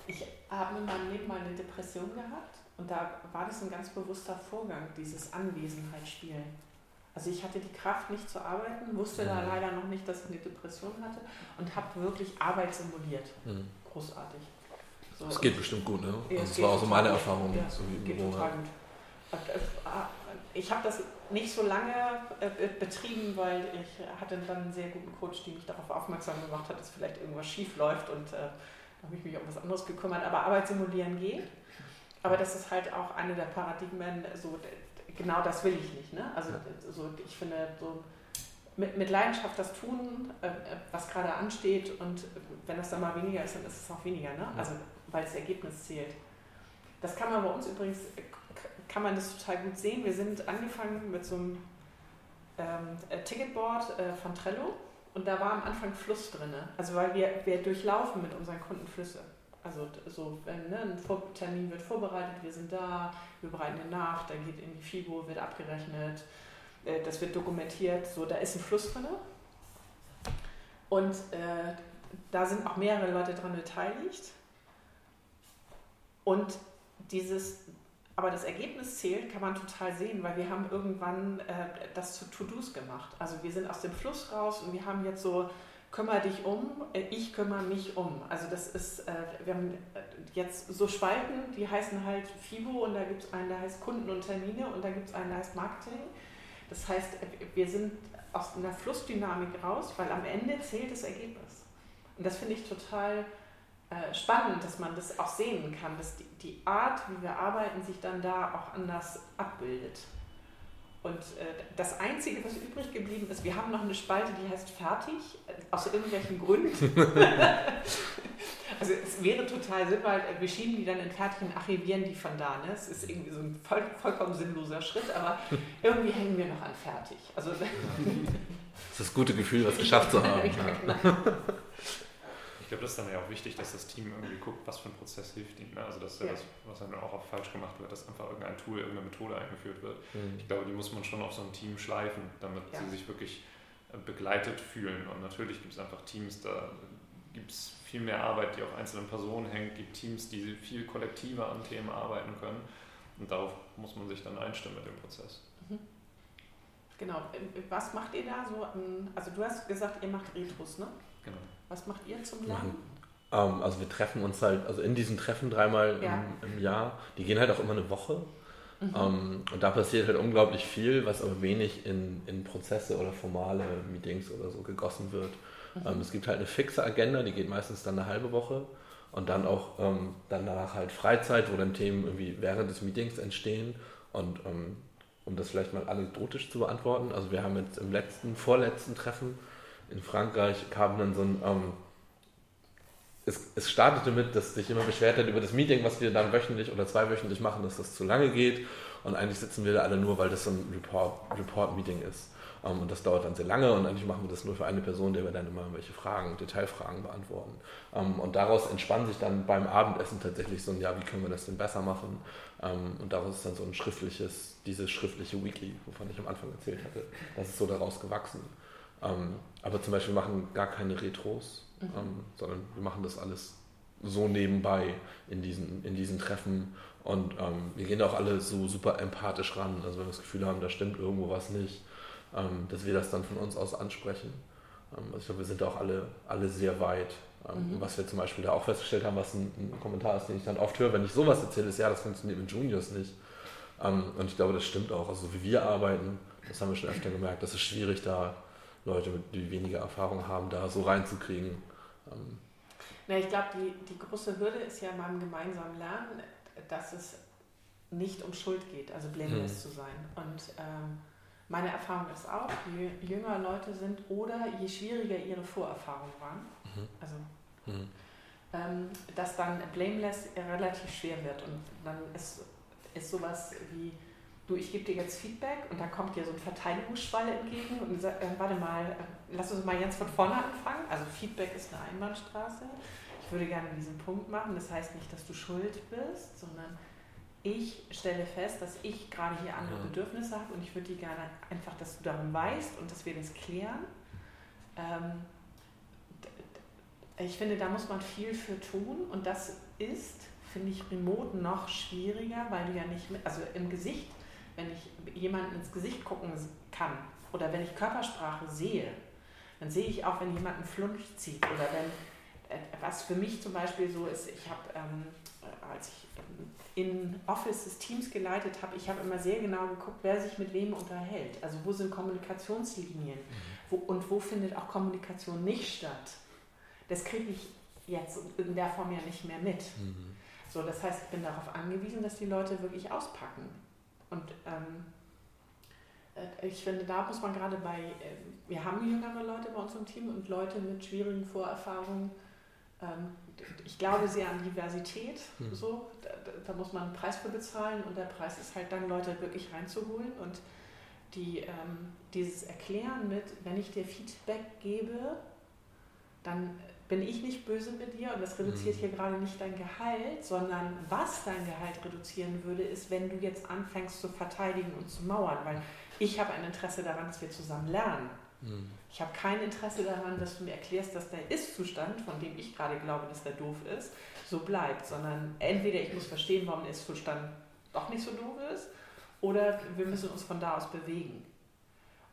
C: ich habe in meinem Leben mal eine Depression gehabt und da war das ein ganz bewusster Vorgang, dieses Anwesenheitsspielen. Also ich hatte die Kraft nicht zu arbeiten, wusste mhm. da leider noch nicht, dass ich eine Depression hatte und habe wirklich Arbeit simuliert. Mhm. Großartig.
D: So, das geht bestimmt gut, ne? Ja, das war auch so meine Erfahrung. Ja, so
C: geht total gut. Ah, ich habe das nicht so lange äh, betrieben, weil ich hatte dann einen sehr guten Coach, der mich darauf aufmerksam gemacht hat, dass vielleicht irgendwas schief läuft und äh, da habe ich mich um was anderes gekümmert. Aber Arbeit simulieren geht. Aber das ist halt auch eine der Paradigmen, so genau das will ich nicht. Ne? Also so, ich finde, so mit, mit Leidenschaft das tun, äh, was gerade ansteht und wenn das dann mal weniger ist, dann ist es auch weniger. Ne? Also weil das Ergebnis zählt. Das kann man bei uns übrigens, kann man das total gut sehen. Wir sind angefangen mit so einem ähm, äh, Ticketboard äh, von Trello und da war am Anfang Fluss drin. Also weil wir, wir durchlaufen mit unseren Kunden Flüsse. Also so, wenn ne, ein Termin wird vorbereitet, wir sind da, wir bereiten den nach, dann geht in die FIBO, wird abgerechnet, äh, das wird dokumentiert, so, da ist ein Fluss drin. Und äh, da sind auch mehrere Leute dran beteiligt. Und dieses, aber das Ergebnis zählt, kann man total sehen, weil wir haben irgendwann äh, das zu To-Dos gemacht. Also wir sind aus dem Fluss raus und wir haben jetzt so kümmere dich um, äh, ich kümmere mich um. Also das ist, äh, wir haben äh, jetzt so Spalten, die heißen halt FIBO und da gibt es einen, der heißt Kunden und Termine und da gibt es einen, der heißt Marketing. Das heißt, wir sind aus einer Flussdynamik raus, weil am Ende zählt das Ergebnis. Und das finde ich total spannend, dass man das auch sehen kann, dass die, die Art, wie wir arbeiten, sich dann da auch anders abbildet. Und äh, das Einzige, was übrig geblieben ist, wir haben noch eine Spalte, die heißt fertig, äh, aus irgendwelchen Gründen. also es wäre total sinnvoll, wir schieben die dann in fertig und archivieren die von da. Ne? Es ist irgendwie so ein voll, vollkommen sinnloser Schritt, aber irgendwie hängen wir noch an fertig. Also, das
D: ist das gute Gefühl, was geschafft zu haben. ja, genau
E: glaube, das ist dann ja auch wichtig, dass das Team irgendwie guckt, was für ein Prozess hilft ihm. Ne? Also das ist ja, ja das, was dann auch oft falsch gemacht wird, dass einfach irgendein Tool, irgendeine Methode eingeführt wird. Mhm. Ich glaube, die muss man schon auf so ein Team schleifen, damit ja. sie sich wirklich äh, begleitet fühlen. Und natürlich gibt es einfach Teams, da gibt es viel mehr Arbeit, die auf einzelnen Personen hängt, gibt Teams, die viel kollektiver an Themen arbeiten können. Und darauf muss man sich dann einstimmen mit dem Prozess. Mhm.
C: Genau. Äh, was macht ihr da so? Also du hast gesagt, ihr macht Retros, ne?
E: Genau.
C: Was macht ihr zum Lernen?
D: Ähm, also wir treffen uns halt, also in diesen Treffen dreimal ja. im, im, Jahr, die gehen halt auch immer eine Woche. Mhm. Ähm, und da passiert halt unglaublich viel, was aber wenig in, in Prozesse oder formale Meetings oder so gegossen wird. Mhm. Ähm, es gibt halt eine fixe Agenda, die geht meistens dann eine halbe Woche. Und dann auch ähm, danach halt Freizeit, wo dann Themen irgendwie während des Meetings entstehen. Und ähm, um das vielleicht mal anekdotisch zu beantworten, also wir haben jetzt im letzten, vorletzten Treffen in Frankreich kam dann so ein ähm, es, es, startete mit, dass sich immer beschwert hat über das Meeting, was wir dann wöchentlich oder zweiwöchentlich machen, dass das zu lange geht. Und eigentlich sitzen wir da alle nur, weil das so ein Report-Meeting Report ist. Um, ähm, und das dauert dann sehr lange und eigentlich machen wir das nur für eine Person, der wir dann immer welche Fragen, Detailfragen beantworten. Um, ähm, und daraus entspann sich dann beim Abendessen tatsächlich so ein, ja, wie können wir das denn besser machen? Um, ähm, und daraus ist dann so ein schriftliches, dieses schriftliche Weekly, wovon ich am Anfang erzählt hatte. Das ist so daraus gewachsen. Aber zum Beispiel machen gar keine Retros, mhm. ähm, sondern wir machen das alles so nebenbei in diesen, in diesen Treffen und ähm, wir gehen auch alle so super empathisch ran. Also wenn wir das Gefühl haben, da stimmt irgendwo was nicht, ähm, dass wir das dann von uns aus ansprechen. Ähm, also ich glaube, wir sind da auch alle, alle sehr weit. Ähm, mhm. Was wir zum Beispiel da auch festgestellt haben, was ein, ein, Kommentar ist, den ich dann oft höre, wenn ich sowas erzähle, ist, ja, das funktioniert mit Juniors nicht. Ähm, und ich glaube, das stimmt auch. Also wie wir arbeiten, das haben wir schon öfter gemerkt, das ist schwierig da Leute, die weniger Erfahrung haben, da so reinzukriegen. Ähm,
C: Na, ich glaube, die, die große Hürde ist ja beim gemeinsamen Lernen, dass es nicht um Schuld geht, also blameless hm. zu sein. Und ähm, meine Erfahrung ist auch, je jünger Leute sind oder je schwieriger ihre Vorerfahrungen waren, mhm. also mhm. Ähm, dass dann blameless relativ schwer wird. Und dann ist, ist sowas wie, du, ich gebe dir jetzt Feedback und dann kommt dir so ein Verteidigungsschwall entgegen und sagt, äh, warte mal, äh, lass uns mal ganz von vorne anfangen. Also Feedback ist eine Einbahnstraße. Ich würde gerne diesen Punkt machen. Das heißt nicht, dass du schuld bist, sondern ich stelle fest, dass ich gerade hier andere ja. Bedürfnisse habe und ich würde die gerne einfach, dass du darum weißt und dass wir das klären. Ähm, ich finde, da muss man viel für tun und das ist, finde ich, remote noch schwieriger, weil du ja nicht, mit, also im Gesicht wenn ich jemanden ins Gesicht gucken kann oder wenn ich Körpersprache sehe, dann sehe ich auch, wenn jemand einen Flunch zieht oder wenn, äh, was für mich zum Beispiel so ist, ich habe, ähm, als ich in Offices Teams geleitet habe, ich habe immer sehr genau geguckt, wer sich mit wem unterhält. Also wo sind Kommunikationslinien mhm. wo, und wo findet auch Kommunikation nicht statt. Das kriege ich jetzt in der Form ja nicht mehr mit. Mhm. So, das heißt, ich bin darauf angewiesen, dass die Leute wirklich auspacken. Und ähm, äh, ich finde, da muss man gerade bei, äh, wir haben jüngere Leute bei uns im Team und Leute mit schwierigen Vorerfahrungen. Ähm, ich glaube sehr an Diversität. Mhm. So, da, da, muss man einen Preis für bezahlen und der Preis ist halt dann, Leute wirklich reinzuholen und die, ähm, dieses Erklären mit, wenn ich dir Feedback gebe, dann bin ich nicht böse mit dir und das reduziert mhm. hier gerade nicht dein Gehalt, sondern was dein Gehalt reduzieren würde, ist, wenn du jetzt anfängst zu verteidigen und zu mauern, weil ich habe ein Interesse daran, dass wir zusammen lernen. Mhm. Ich habe kein Interesse daran, dass du mir erklärst, dass der Ist-Zustand, von dem ich gerade glaube, dass der doof ist, so bleibt, sondern entweder ich muss verstehen, warum der Ist-Zustand doch nicht so doof ist, oder wir müssen uns von da aus bewegen.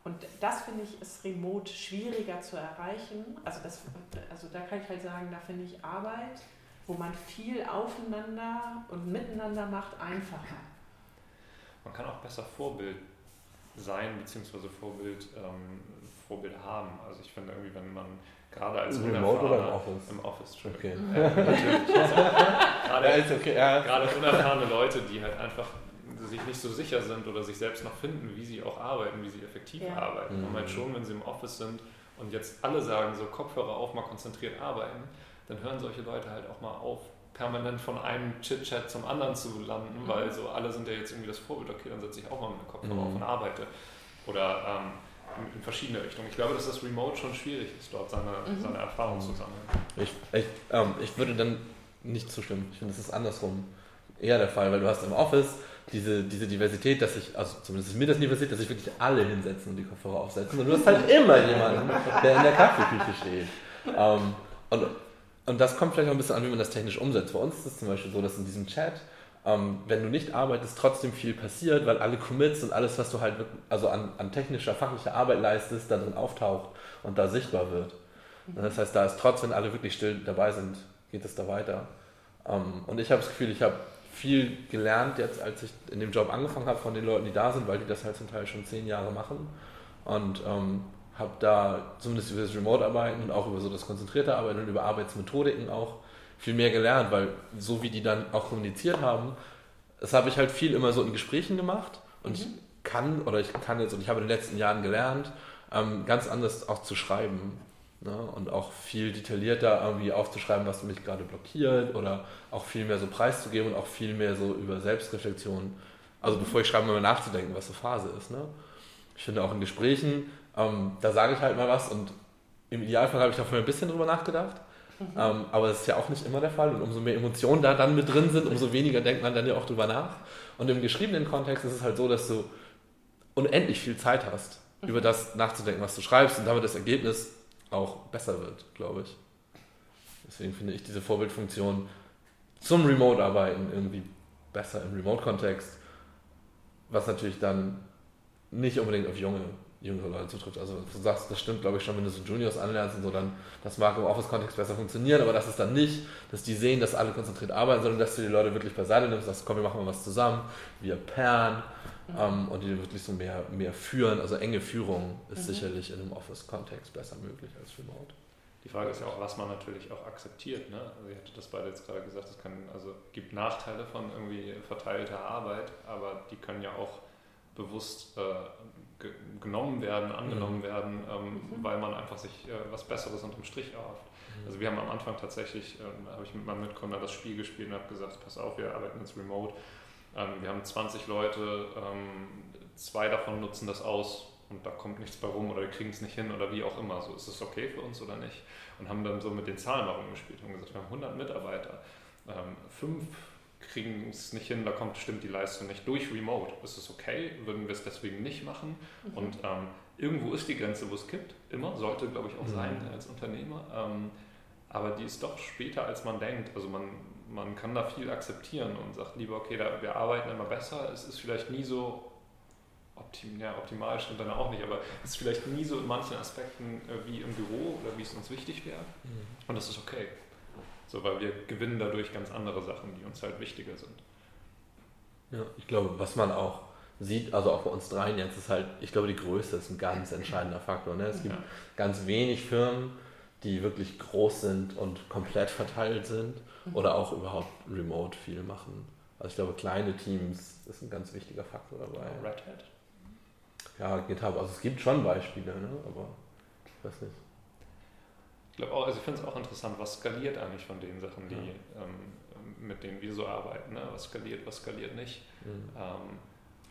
C: Und das finde ich ist remote schwieriger zu erreichen. Also, das, also da kann ich halt sagen, da finde ich Arbeit, wo man viel aufeinander und miteinander macht, einfacher.
E: Man kann auch besser Vorbild sein, beziehungsweise Vorbild, ähm, Vorbild haben. Also ich finde irgendwie, wenn man gerade als
D: Remote oder im Office?
E: Im Office,
D: okay.
E: Ja, natürlich. Also, gerade, ja, okay, ja. gerade unerfahrene Leute, die halt einfach sich nicht so sicher sind oder sich selbst noch finden, wie sie auch arbeiten, wie sie effektiv ja. arbeiten. Mhm. Und halt schon, wenn sie im Office sind und jetzt alle sagen, so Kopfhörer auf, mal konzentriert arbeiten, dann hören solche Leute halt auch mal auf, permanent von einem Chit-Chat zum anderen zu landen, mhm. weil so alle sind ja jetzt irgendwie das Vorbild, okay, dann setze ich auch mal mit Kopfhörer mhm. auf und arbeite. Oder ähm, in verschiedene Richtungen. Ich glaube, dass das Remote schon schwierig ist, dort seine, mhm. seine Erfahrungen zu sammeln.
D: Ich, ich, ähm, ich würde dann nicht zustimmen. Ich finde, es ist andersrum eher der Fall, weil du hast im Office diese, diese Diversität, dass ich, also zumindest ist mir das nie passiert, dass sich wirklich alle hinsetzen und die Kopfhörer aufsetzen. Und du hast halt immer jemanden, der in der Kaffeeküche steht. Ähm, und, und das kommt vielleicht auch ein bisschen an, wie man das technisch umsetzt. Bei uns ist es zum Beispiel so, dass in diesem Chat, ähm, wenn du nicht arbeitest, trotzdem viel passiert, weil alle Commits und alles, was du halt also an, an technischer, fachlicher Arbeit leistest, da drin auftaucht und da sichtbar wird. Das heißt, da ist trotz, wenn alle wirklich still dabei sind, geht es da weiter. Ähm, und ich habe das Gefühl, ich habe viel gelernt jetzt, als ich in dem Job angefangen habe von den Leuten, die da sind, weil die das halt zum Teil schon zehn Jahre machen. Und ähm, habe da zumindest über das Remote-Arbeiten und auch über so das konzentrierte Arbeiten und über Arbeitsmethodiken auch viel mehr gelernt, weil so wie die dann auch kommuniziert haben, das habe ich halt viel immer so in Gesprächen gemacht und mhm. ich kann oder ich kann jetzt und ich habe in den letzten Jahren gelernt, ähm, ganz anders auch zu schreiben. Ne? Und auch viel detaillierter irgendwie aufzuschreiben, was mich gerade blockiert oder auch viel mehr so preiszugeben und auch viel mehr so über Selbstreflexion. Also bevor ich schreibe, mal nachzudenken, was so Phase ist. Ne? Ich finde auch in Gesprächen, ähm, da sage ich halt mal was und im Idealfall habe ich davon ein bisschen drüber nachgedacht. Mhm. Ähm, aber das ist ja auch nicht immer der Fall. Und umso mehr Emotionen da dann mit drin sind, umso weniger denkt man dann ja auch drüber nach. Und im geschriebenen Kontext ist es halt so, dass du unendlich viel Zeit hast, mhm. über das nachzudenken, was du schreibst und damit das Ergebnis auch besser wird, glaube ich. Deswegen finde ich diese Vorbildfunktion zum Remote-Arbeiten irgendwie besser im Remote-Kontext, was natürlich dann nicht unbedingt auf junge jüngere Leute zutrifft. Also du sagst, das stimmt, glaube ich, schon, wenn du so Juniors anlernst und so, dann das mag im Office-Kontext besser funktionieren, aber das ist dann nicht, dass die sehen, dass alle konzentriert arbeiten, sondern dass du die Leute wirklich beiseite nimmst, sagst, komm, wir machen mal was zusammen, wir pairen mhm. ähm, und die wirklich so mehr, mehr führen. Also enge Führung ist mhm. sicherlich in einem Office-Kontext besser möglich als remote.
E: Die Frage ist ja auch, was man natürlich auch akzeptiert. Ne? Also ich hatte das beide jetzt gerade gesagt, es kann, also gibt Nachteile von irgendwie verteilter Arbeit, aber die können ja auch bewusst äh, genommen werden, angenommen mhm. werden, ähm, mhm. weil man einfach sich äh, was Besseres unterm Strich erhofft. Mhm. Also wir haben am Anfang tatsächlich, ähm, habe ich mit meinem Mitgründer das Spiel gespielt und habe gesagt, pass auf, wir arbeiten jetzt remote. Ähm, wir haben 20 Leute, ähm, zwei davon nutzen das aus und da kommt nichts bei rum oder wir kriegen es nicht hin oder wie auch immer. So ist es okay für uns oder nicht? Und haben dann so mit den Zahlen mal rumgespielt und gesagt, wir haben 100 Mitarbeiter, ähm, fünf kriegen es nicht hin, da kommt stimmt die Leistung nicht durch Remote. Ist es okay? Würden wir es deswegen nicht machen? Mhm. Und ähm, irgendwo ist die Grenze, wo es kippt. Immer, sollte glaube ich auch mhm. sein als Unternehmer. Ähm, aber die ist doch später, als man denkt. Also man, man kann da viel akzeptieren und sagt lieber, okay, da, wir arbeiten immer besser. Es ist vielleicht nie so optim, ja, optimal, stimmt dann auch nicht, aber es ist vielleicht nie so in manchen Aspekten äh, wie im Büro oder wie es uns wichtig wäre. Mhm. Und das ist okay. So, weil wir gewinnen dadurch ganz andere Sachen, die uns halt wichtiger sind.
D: Ja, ich glaube, was man auch sieht, also auch bei uns dreien jetzt, ist halt, ich glaube, die Größe ist ein ganz entscheidender Faktor. Ne? Es gibt ja. ganz wenig Firmen, die wirklich groß sind und komplett verteilt sind mhm. oder auch überhaupt remote viel machen. Also ich glaube, kleine Teams ist ein ganz wichtiger Faktor dabei. Red Hat. Ja, GitHub. Also es gibt schon Beispiele, ne? aber ich weiß nicht
E: glaube auch, also ich finde es auch interessant, was skaliert eigentlich von den Sachen, die, ja. ähm, mit denen wir so arbeiten. Ne? Was skaliert, was skaliert nicht. Mhm. Ähm,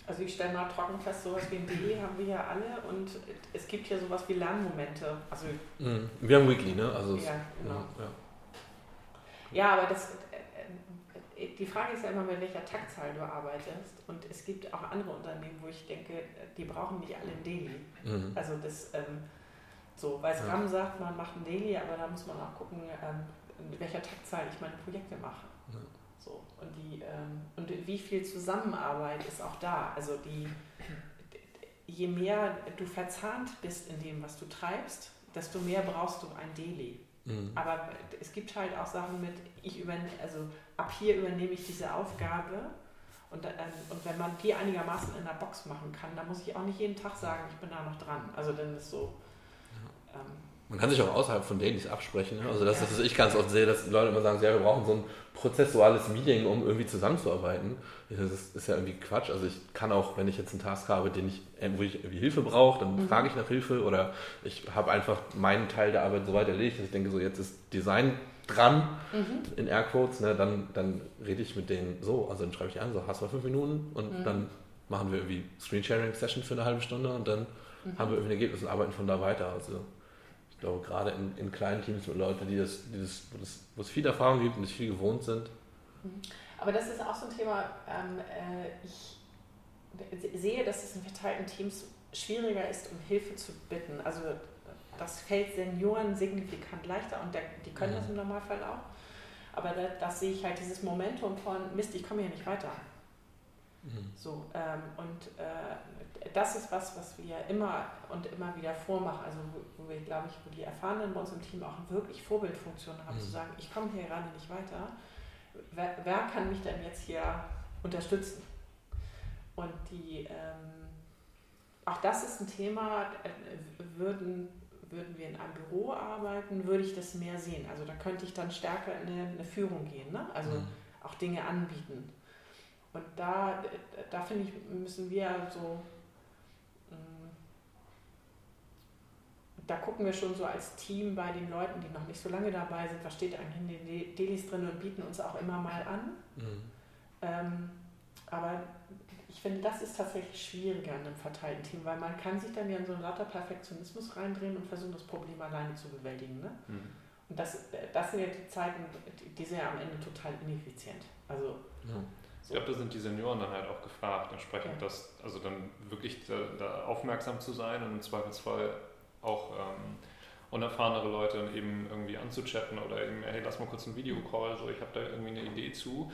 C: also ich stelle mal trocken fest, sowas wie ein DE haben wir ja alle und es gibt ja sowas wie Lernmomente. Also
D: mhm. Wir haben Weekly, ne? Also
C: ja, genau. Ja, ja. aber das, äh, äh, die Frage ist ja immer, mit welcher Taktzahl du arbeitest. Und es gibt auch andere Unternehmen, wo ich denke, die brauchen nicht alle ein Daily. Mhm. Also das, ähm, so, weil Scrum ja. sagt, man macht ein Daily, aber da muss man auch gucken, ähm, in welcher Taktzahl ich meine Projekte mache. Ja. So, und, die, ähm, und wie viel Zusammenarbeit ist auch da. Also die, je mehr du verzahnt bist in dem, was du treibst, desto mehr brauchst du ein Daily. Mhm. Aber es gibt halt auch Sachen mit, ich übernehme, also ab hier übernehme ich diese Aufgabe und, ähm, und wenn man die einigermaßen in der Box machen kann, dann muss ich auch nicht jeden Tag sagen, ich bin da noch dran. Also dann ist so,
D: ähm, man kann sich auch außerhalb von Dailies absprechen. Ne? Also das ist, was ich ganz oft sehe, dass Leute immer sagen, ja, wir brauchen so ein prozessuales Meeting, um irgendwie zusammenzuarbeiten. Das ist, ist ja irgendwie Quatsch. Also ich kann auch, wenn ich jetzt einen Task habe, den ich, äh, wo ich irgendwie Hilfe brauche, dann mhm. frage ich nach Hilfe oder ich habe einfach meinen Teil der Arbeit so weit erledigt, dass ich denke, so jetzt ist Design dran mhm. in Airquotes, ne? dann, dann rede ich mit denen so. Also dann schreibe ich an, so hast du mal fünf Minuten und mhm. dann machen wir irgendwie Screensharing-Session für eine halbe Stunde und dann mhm. haben wir irgendwie ein Ergebnis und arbeiten von da weiter. Also ich glaube, gerade in, in kleinen Teams mit Leuten, die das, die das, wo, das, es viel Erfahrung gibt und das viel gewohnt sind.
C: Mhm. Aber das ist auch so ein Thema, ähm, äh, ich sehe, dass es in verteilten Teams schwieriger ist, um Hilfe zu bitten. Also das fällt Senioren signifikant leichter und der, die können mhm. das im Normalfall auch. Aber da, das sehe ich halt dieses Momentum von Mist, ich komme hier nicht weiter. Mhm. So, ähm, und äh, das ist was, was wir immer und immer wieder vormachen. Also wo wir, glaube ich, wo die Erfahrenen bei uns im Team auch wirklich Vorbildfunktion haben, mhm. zu sagen, ich komme hier gerade nicht weiter. wer, wer kann mich denn jetzt hier unterstützen? Und die, ähm, auch das ist ein Thema, äh, würden, würden wir in einem Büro arbeiten, würde ich das mehr sehen. Also da könnte ich dann stärker in eine, Führung gehen, ne? also mhm. auch Dinge anbieten. Und da, da finde ich, müssen wir so, ähm, da gucken wir schon so als Team bei den Leuten, die noch nicht so lange dabei sind, was steht eigentlich in den Delis drin und bieten uns auch immer mal an. Mhm. Ähm, aber ich finde, das ist tatsächlich schwieriger in einem verteilten Team, weil man kann sich dann ja in so einen lauter Perfektionismus reindrehen und versuchen, das Problem alleine zu bewältigen. Ne? Mhm. Und das, das sind ja die Zeiten, die sind ja am Ende total ineffizient. Also,
E: ja. Ich glaube, da sind die Senioren dann halt auch gefragt, entsprechend ja. das, also dann wirklich da, da, aufmerksam zu sein und im Zweifelsfall auch ähm, unerfahrenere Leute eben irgendwie anzuchatten oder eben, hey, lass mal kurz einen Videocall, so ich habe da irgendwie eine Idee zu,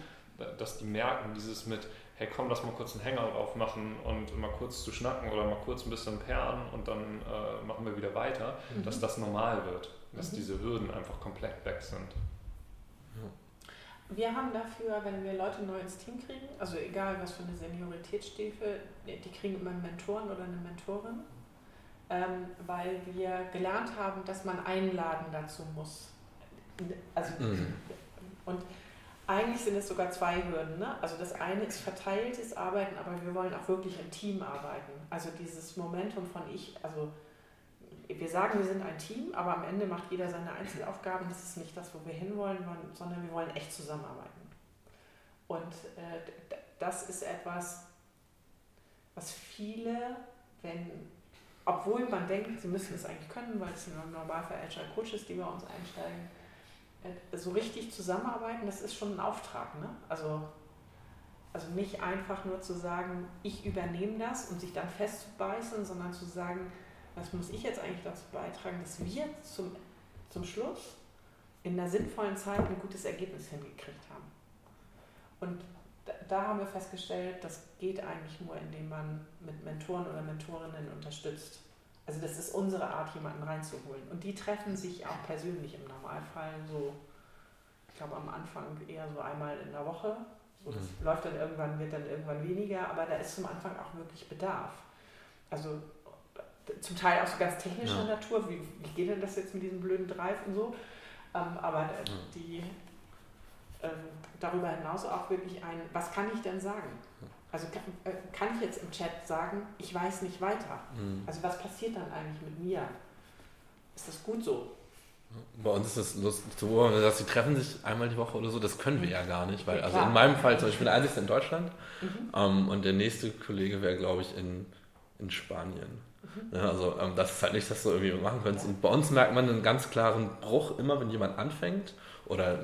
E: dass die merken, dieses mit, hey komm, lass mal kurz einen Hänger drauf machen und mal kurz zu schnacken oder mal kurz ein bisschen perren und dann äh, machen wir wieder weiter, mhm. dass das normal wird, dass mhm. diese Hürden einfach komplett weg sind.
C: Wir haben dafür, wenn wir Leute neu ins Team kriegen, also egal was für eine Senioritätsstufe, die kriegen immer einen Mentoren oder eine Mentorin, ähm, weil wir gelernt haben, dass man einladen dazu muss. Also, mhm. Und eigentlich sind es sogar zwei Hürden. Ne? Also das eine ist verteiltes Arbeiten, aber wir wollen auch wirklich im Team arbeiten. Also dieses Momentum von ich, also wir sagen, wir sind ein Team, aber am Ende macht jeder seine Einzelaufgaben. Das ist nicht das, wo wir hinwollen, sondern wir wollen echt zusammenarbeiten. Und äh, das ist etwas, was viele, wenn, obwohl man denkt, sie müssen es eigentlich können, weil es im Normalfall Agile Coaches, die bei uns einsteigen, äh, so richtig zusammenarbeiten, das ist schon ein Auftrag. Ne? Also, also nicht einfach nur zu sagen, ich übernehme das und sich dann festzubeißen, sondern zu sagen, was muss ich jetzt eigentlich dazu beitragen, dass wir zum, zum Schluss in einer sinnvollen Zeit ein gutes Ergebnis hingekriegt haben. Und da, haben wir festgestellt, das geht eigentlich nur, indem man mit Mentoren oder Mentorinnen unterstützt. Also das ist unsere Art, jemanden reinzuholen. Und die treffen sich auch persönlich im Normalfall so, ich glaube am Anfang eher so einmal in der Woche. So, das mhm. läuft dann irgendwann, wird dann irgendwann weniger, aber da ist zum Anfang auch wirklich Bedarf. Also zum Teil auch so ganz technischer ja. Natur, wie, wie geht denn das jetzt mit diesem blöden Drive und so. Ähm, aber die ähm, darüber hinaus auch wirklich ein, was kann ich denn sagen? Also kann, äh, kann ich jetzt im Chat sagen, ich weiß nicht weiter? Mhm. Also was passiert dann eigentlich mit mir? Ist das gut so?
D: Bei uns ist das lustig, so, dass sie treffen sich einmal die Woche oder so, das können wir ja gar nicht, weil also in meinem Fall zum Beispiel der einzige in Deutschland mhm. ähm, und der nächste Kollege wäre, glaube ich, in, in Spanien. Ja, also ähm, das ist halt nicht, dass du irgendwie machen könntest. Und bei uns merkt man einen ganz klaren Bruch immer, wenn jemand anfängt oder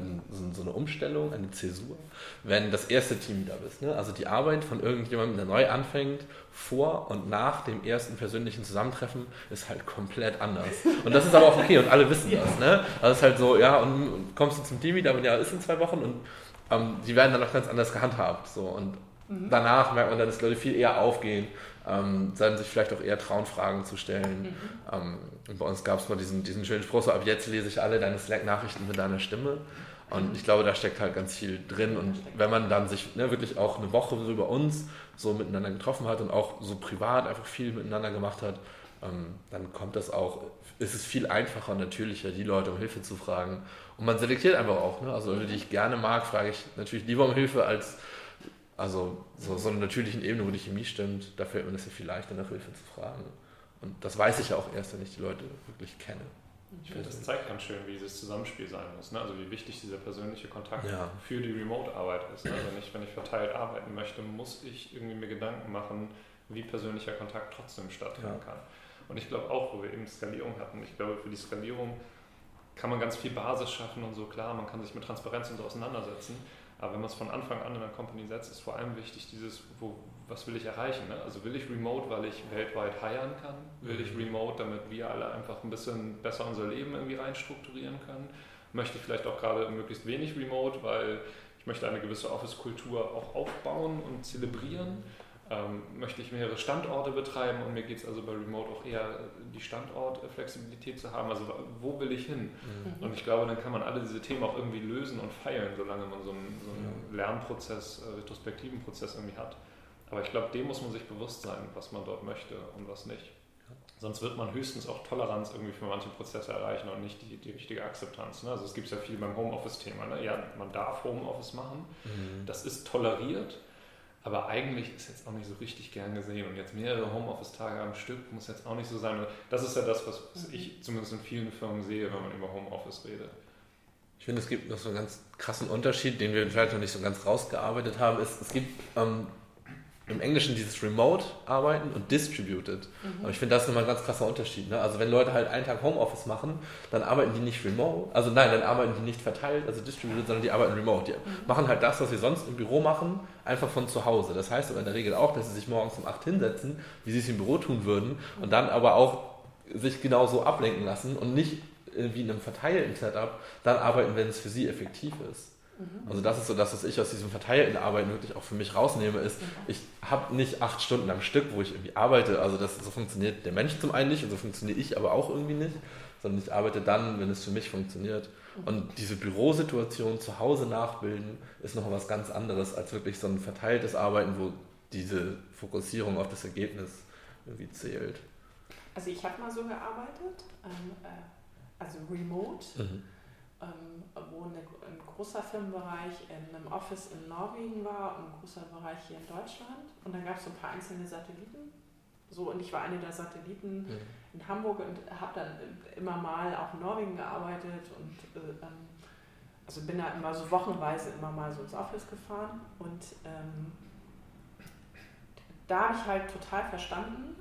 D: so eine Umstellung, eine Zäsur, wenn das erste Team da bist. Ne? Also die Arbeit von irgendjemandem, der neu anfängt, vor und nach dem ersten persönlichen Zusammentreffen ist halt komplett anders. Und das ist aber auch okay und alle wissen das. Ne? Also es ist halt so, ja, und kommst du zum Team wieder, ja, ist in zwei Wochen und ähm, die werden dann auch ganz anders gehandhabt. So. Und mhm. danach merkt man dann, dass Leute viel eher aufgehen ähm, dann sich vielleicht auch eher trauen, Fragen zu stellen. Mhm. Ähm, und bei uns gab es mal diesen, diesen schönen Spruch, so ab jetzt lese ich alle deine Slack-Nachrichten mit deiner Stimme. Und ich glaube, da steckt halt ganz viel drin. Und wenn man dann sich ne, wirklich auch eine Woche so über uns so miteinander getroffen hat und auch so privat einfach viel miteinander gemacht hat, ähm, dann kommt das auch, ist es viel einfacher und natürlicher, die Leute um Hilfe zu fragen. Und man selektiert einfach auch. Ne? Also Leute, die ich gerne mag, frage ich natürlich lieber um Hilfe als also so, so einer natürlichen Ebene, wo die Chemie stimmt, da fällt mir das ja viel leichter, nach Hilfe zu fragen. Und das weiß ich ja auch erst, wenn ich die Leute wirklich kenne.
E: Ich finde, das zeigt ganz schön, wie dieses Zusammenspiel sein muss. Ne? Also wie wichtig dieser persönliche Kontakt ja. für die Remote-Arbeit ist. Ne? Wenn, ich, wenn ich verteilt arbeiten möchte, muss ich irgendwie mir Gedanken machen, wie persönlicher Kontakt trotzdem stattfinden ja. kann. Und ich glaube auch, wo wir eben Skalierung hatten, ich glaube, für die Skalierung kann man ganz viel Basis schaffen und so. Klar, man kann sich mit Transparenz und so auseinandersetzen. Aber wenn man es von Anfang an in der Company setzt, ist vor allem wichtig dieses, wo, was will ich erreichen? Ne? Also will ich remote, weil ich weltweit heiern kann? Will ich mhm. remote, damit wir alle einfach ein bisschen besser unser Leben irgendwie rein strukturieren können? Möchte ich vielleicht auch gerade möglichst wenig remote, weil ich möchte eine gewisse Office-Kultur auch aufbauen und zelebrieren? Ähm, möchte ich mehrere Standorte betreiben und mir geht es also bei Remote auch eher die Standortflexibilität zu haben. Also wo will ich hin? Mhm. Und ich glaube, dann kann man alle diese Themen auch irgendwie lösen und feilen, solange man so einen, so einen Lernprozess, äh, retrospektiven Prozess irgendwie hat. Aber ich glaube, dem muss man sich bewusst sein, was man dort möchte und was nicht. Sonst wird man höchstens auch Toleranz irgendwie für manche Prozesse erreichen und nicht die, die richtige Akzeptanz. Ne? Also es gibt ja viel beim Homeoffice-Thema. Ne? Ja, man darf Homeoffice machen, mhm. das ist toleriert, aber eigentlich ist jetzt auch nicht so richtig gern gesehen. Und jetzt mehrere Homeoffice-Tage am Stück muss jetzt auch nicht so sein. Das ist ja das, was, ich zumindest in vielen Firmen sehe, wenn man über Homeoffice redet.
D: Ich finde, es gibt noch so einen ganz krassen Unterschied, den wir vielleicht noch nicht so ganz rausgearbeitet haben. Es, es gibt ähm, im Englischen dieses Remote-Arbeiten und Distributed. Mhm. Aber ich finde, das ist nochmal ein ganz krasser Unterschied. Ne? Also wenn Leute halt einen Tag Homeoffice machen, dann arbeiten die nicht remote, also nein, dann arbeiten die nicht verteilt, also distributed, sondern die arbeiten remote. Die mhm. machen halt das, was sie sonst im Büro machen, einfach von zu Hause. Das heißt aber in der Regel auch, dass sie sich morgens um 8 hinsetzen, wie sie es im Büro tun würden, und dann aber auch sich genauso ablenken lassen und nicht wie in einem verteilten Setup dann arbeiten, wenn es für sie effektiv ist. Mhm. Also das ist so das, was ich aus diesem verteilten Arbeiten wirklich auch für mich rausnehme, ist, ich habe nicht acht Stunden am Stück, wo ich irgendwie arbeite. Also das, so funktioniert der Mensch zum einen nicht und so funktioniere ich aber auch irgendwie nicht, sondern ich arbeite dann, wenn es für mich funktioniert. Mhm. Und diese Bürosituation zu Hause nachbilden, ist noch was ganz anderes als wirklich so ein verteiltes Arbeiten, wo diese Fokussierung auf das Ergebnis irgendwie zählt.
C: Also ich habe mal so gearbeitet, ähm, äh, also remote. Mhm ähm, wo eine, ein großer Firmenbereich in einem Office in Norwegen war und ein großer Bereich hier in Deutschland. Und dann gab es so ein paar einzelne Satelliten. So, und ich war eine der Satelliten mhm. in Hamburg und habe dann immer mal auch in Norwegen gearbeitet und äh, ähm, also bin da immer so wochenweise immer mal so ins Office gefahren und ähm, da habe ich halt total verstanden,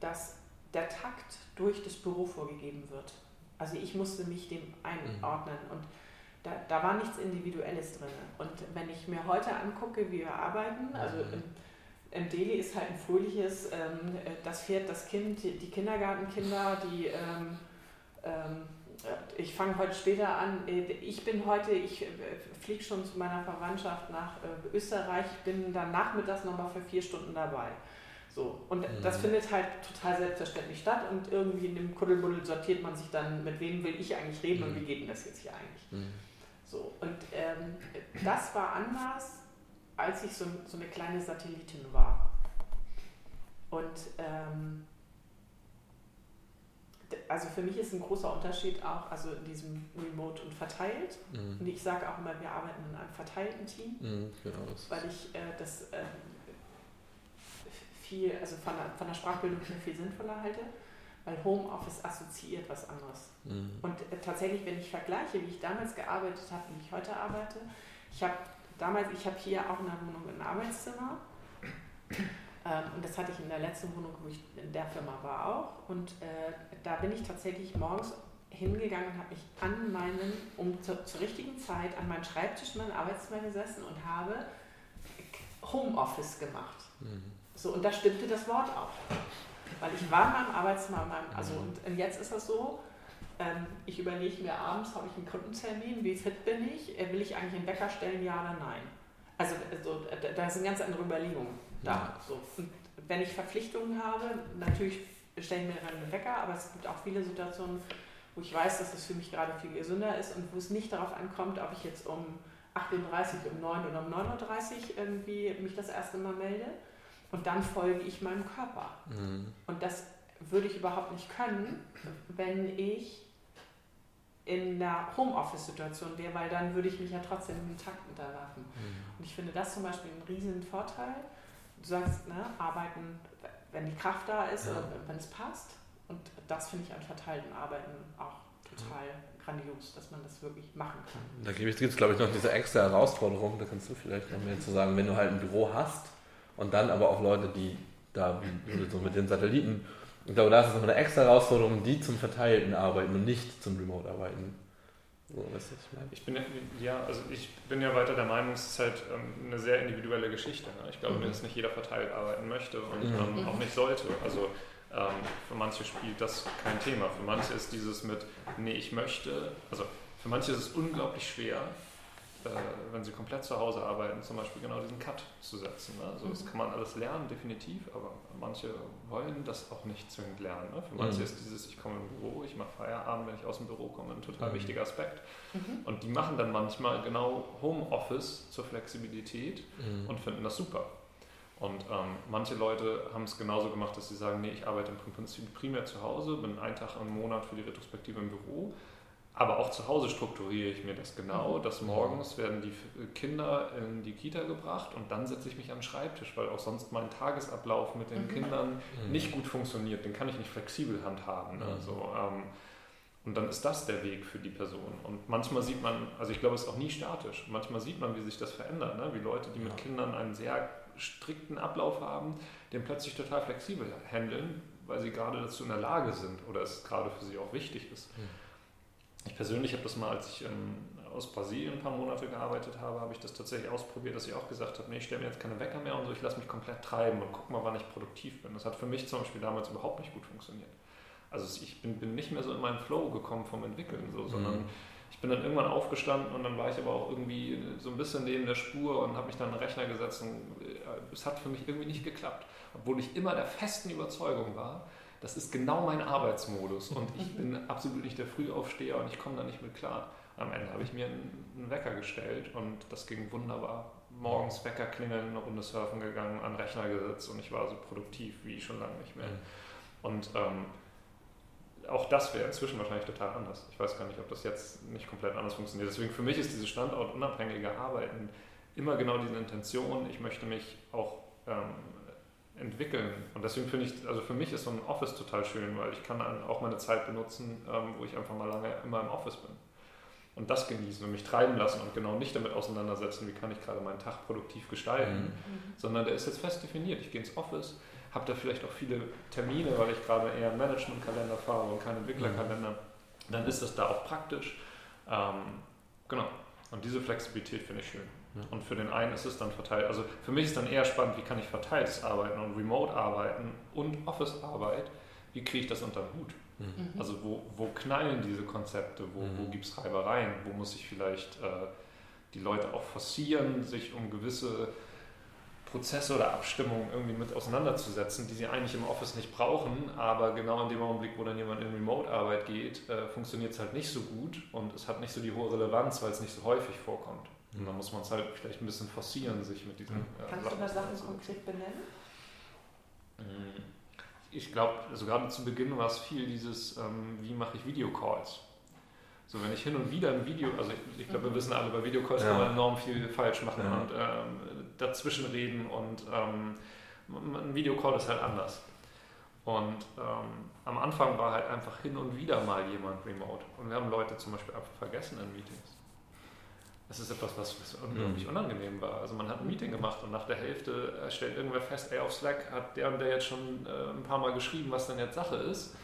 C: dass der Takt durch das Büro vorgegeben wird. Also ich musste mich dem einordnen und da, da war nichts Individuelles drin. Und wenn ich mir heute angucke, wie wir arbeiten, also mhm. im, im Delhi ist halt ein fröhliches, ähm, das Pferd, das Kind, die Kindergartenkinder, die ähm, ähm, ich fange heute später an. Ich bin heute, ich äh, fliege schon zu meiner Verwandtschaft nach äh, Österreich, bin dann nachmittags nochmal für vier Stunden dabei. So. Und mhm. das findet halt total selbstverständlich statt und irgendwie in dem Kuddelbuddel sortiert man sich dann, mit wem will ich eigentlich reden mhm. und wie geht denn das jetzt hier eigentlich. Mhm. So. Und ähm, das war anders, als ich so, so eine kleine Satellitin war. Und ähm, also für mich ist ein großer Unterschied auch, also in diesem Remote und verteilt. Mhm. Und ich sage auch immer, wir arbeiten in einem verteilten Team, mhm, genau. weil ich äh, das äh, viel, also von der, von der Sprachbildung her viel sinnvoller halte, weil Homeoffice assoziiert was anderes. Mhm. Und äh, tatsächlich, wenn ich vergleiche, wie ich damals gearbeitet habe und wie ich heute arbeite, ich habe damals, ich habe hier auch in der Wohnung ein Arbeitszimmer. Ähm, und das hatte ich in der letzten Wohnung, wo ich in der Firma war auch. Und äh, da bin ich tatsächlich morgens hingegangen und habe mich an meinen, um zu, zur richtigen Zeit an meinen Schreibtisch in meinem Arbeitszimmer gesessen und habe Homeoffice gemacht. Mhm. So, und da stimmte das Wort auch. Weil ich war in meinem meinem, also und, und jetzt ist das so, ähm, ich überlege mir abends, habe ich einen Kundentermin, wie fit bin ich, äh, will ich eigentlich einen Wecker stellen, ja oder nein? Also, also da sind ganz andere Überlegungen da. So. Und wenn ich Verpflichtungen habe, natürlich stelle ich mir dann einen Wecker, aber es gibt auch viele Situationen, wo ich weiß, dass es für mich gerade viel gesünder ist und wo es nicht darauf ankommt, ob ich jetzt um 8.30 Uhr, um 9 Uhr oder um 9.30 Uhr irgendwie mich das erste Mal melde, und dann folge ich meinem Körper. Mhm. Und das würde ich überhaupt nicht können, wenn ich in einer Homeoffice-Situation wäre, weil dann würde ich mich ja trotzdem im Takt unterwerfen. Mhm. Und ich finde das zum Beispiel einen riesen Vorteil. Du sagst, ne, arbeiten, wenn die Kraft da ist ja. oder wenn es passt. Und das finde ich an verteilten Arbeiten auch total ja. grandios, dass man das wirklich machen kann.
D: Da gibt es, glaube ich, noch diese extra Herausforderung, da kannst du vielleicht noch mehr zu sagen, wenn du halt ein Büro hast, und dann aber auch Leute, die da, so mit den Satelliten, ich glaube, da ist es nochmal eine extra Herausforderung, die zum Verteilten arbeiten und nicht zum Remote-Arbeiten.
E: So, weißt du, ich meine? Ich bin ja, also ich bin ja weiter der Meinung, es ist halt ähm, eine sehr individuelle Geschichte. Ne? Ich glaube, mhm. dass nicht jeder verteilt arbeiten möchte und mhm. ähm, auch nicht sollte. Also ähm, für manche spielt das kein Thema. Für manche ist dieses mit, nee, ich möchte, also für manche ist es unglaublich schwer, wenn sie komplett zu Hause arbeiten, zum Beispiel genau diesen Cut zu setzen. Ne? Also das mhm. kann man alles lernen, definitiv, aber manche wollen das auch nicht zwingend lernen. Ne? Für manche mhm. ist dieses, ich komme im Büro, ich mache Feierabend, wenn ich aus dem Büro komme, ein total mhm. wichtiger Aspekt. Mhm. Und die machen dann manchmal genau Homeoffice zur Flexibilität mhm. und finden das super. Und ähm, manche Leute haben es genauso gemacht, dass sie sagen, nee, ich arbeite im Prinzip primär zu Hause, bin einen Tag im Monat für die Retrospektive im Büro aber auch zu Hause strukturiere ich mir das genau, mhm. dass morgens werden die Kinder in die Kita gebracht und dann setze ich mich am Schreibtisch, weil auch sonst mein Tagesablauf mit den mhm. Kindern mhm. nicht gut funktioniert. Den kann ich nicht flexibel handhaben. Ne? Mhm. Also, ähm, und dann ist das der Weg für die Person. Und manchmal sieht man, also ich glaube, es ist auch nie statisch. Manchmal sieht man, wie sich das verändert. Ne? Wie Leute, die mit Kindern einen sehr strikten Ablauf haben, den plötzlich total flexibel handeln, weil sie gerade dazu in der Lage sind oder es gerade für sie auch wichtig ist. Mhm. Ich persönlich habe das mal, als ich ähm, aus Brasilien ein paar Monate gearbeitet habe, habe ich das tatsächlich ausprobiert, dass ich auch gesagt habe, nee, ich stelle mir jetzt keine Wecker mehr und so, ich lasse mich komplett treiben und gucke mal, wann ich produktiv bin. Das hat für mich zum Beispiel damals überhaupt nicht gut funktioniert. Also ich bin, bin nicht mehr so in meinen Flow gekommen vom Entwickeln, so, sondern mhm. ich bin dann irgendwann aufgestanden und dann war ich aber auch irgendwie so ein bisschen neben der Spur und habe mich dann an den Rechner gesetzt und äh, es hat für mich irgendwie nicht geklappt. Obwohl ich immer der festen Überzeugung war, das ist genau mein Arbeitsmodus und ich bin absolut nicht der Frühaufsteher und ich komme da nicht mit klar. Am Ende habe ich mir einen Wecker gestellt und das ging wunderbar. Morgens Wecker klingeln, eine Runde surfen gegangen, an den Rechner gesetzt und ich war so produktiv wie schon lange nicht mehr. Mhm. Und ähm, auch das wäre inzwischen wahrscheinlich total anders. Ich weiß gar nicht, ob das jetzt nicht komplett anders funktioniert. Deswegen für mich ist dieses standortunabhängige Arbeiten immer genau diese Intention. Ich möchte mich auch ähm, entwickeln. Und deswegen finde ich, also für mich ist so ein Office total schön, weil ich kann auch meine Zeit benutzen, ähm, wo ich einfach mal lange immer im Office bin. Und das genießen und mich treiben lassen und genau nicht damit auseinandersetzen, wie kann ich gerade meinen Tag produktiv gestalten, mhm. sondern der ist jetzt fest definiert. Ich gehe ins Office, habe da vielleicht auch viele Termine, weil ich gerade eher einen Managementkalender fahre und keinen Entwicklerkalender. Mhm. Dann ist das da auch praktisch. Ähm, genau. Und diese Flexibilität finde ich schön. Und für den einen ist es dann verteilt. Also für mich ist dann eher spannend, wie kann ich verteiltes Arbeiten und Remote arbeiten und Office-Arbeit, wie kriege ich das unter den Hut? Mhm. Also wo, wo knallen diese Konzepte, wo, mhm. wo gibt es Reibereien, wo muss ich vielleicht äh, die Leute auch forcieren, sich um gewisse Prozesse oder Abstimmungen irgendwie mit auseinanderzusetzen, die sie eigentlich im Office nicht brauchen, aber genau in dem Augenblick, wo dann jemand in Remote-Arbeit geht, äh, funktioniert es halt nicht so gut und es hat nicht so die hohe Relevanz, weil es nicht so häufig vorkommt. Und dann muss man es halt vielleicht ein bisschen forcieren, sich mit diesen.
C: Äh, Kannst Sachen du da Sachen konkret benennen?
E: Mm, ich glaube, also gerade zu Beginn war es viel dieses, ähm, wie mache ich Videocalls? So, wenn ich hin und wieder ein Video, also ich, ich glaube, wir mhm. wissen alle, bei Videocalls ja. kann man enorm viel falsch machen ja. und ähm, dazwischen reden und ähm, ein Videocall ist halt anders. Und ähm, am Anfang war halt einfach hin und wieder mal jemand remote. Und wir haben Leute zum Beispiel einfach vergessen in Meetings. Das ist etwas, was, was unglaublich mhm. unangenehm war. Also man hat ein Meeting gemacht und nach der Hälfte stellt irgendwer fest, ey, auf Slack hat der und der jetzt schon äh, ein paar Mal geschrieben, was denn jetzt Sache ist.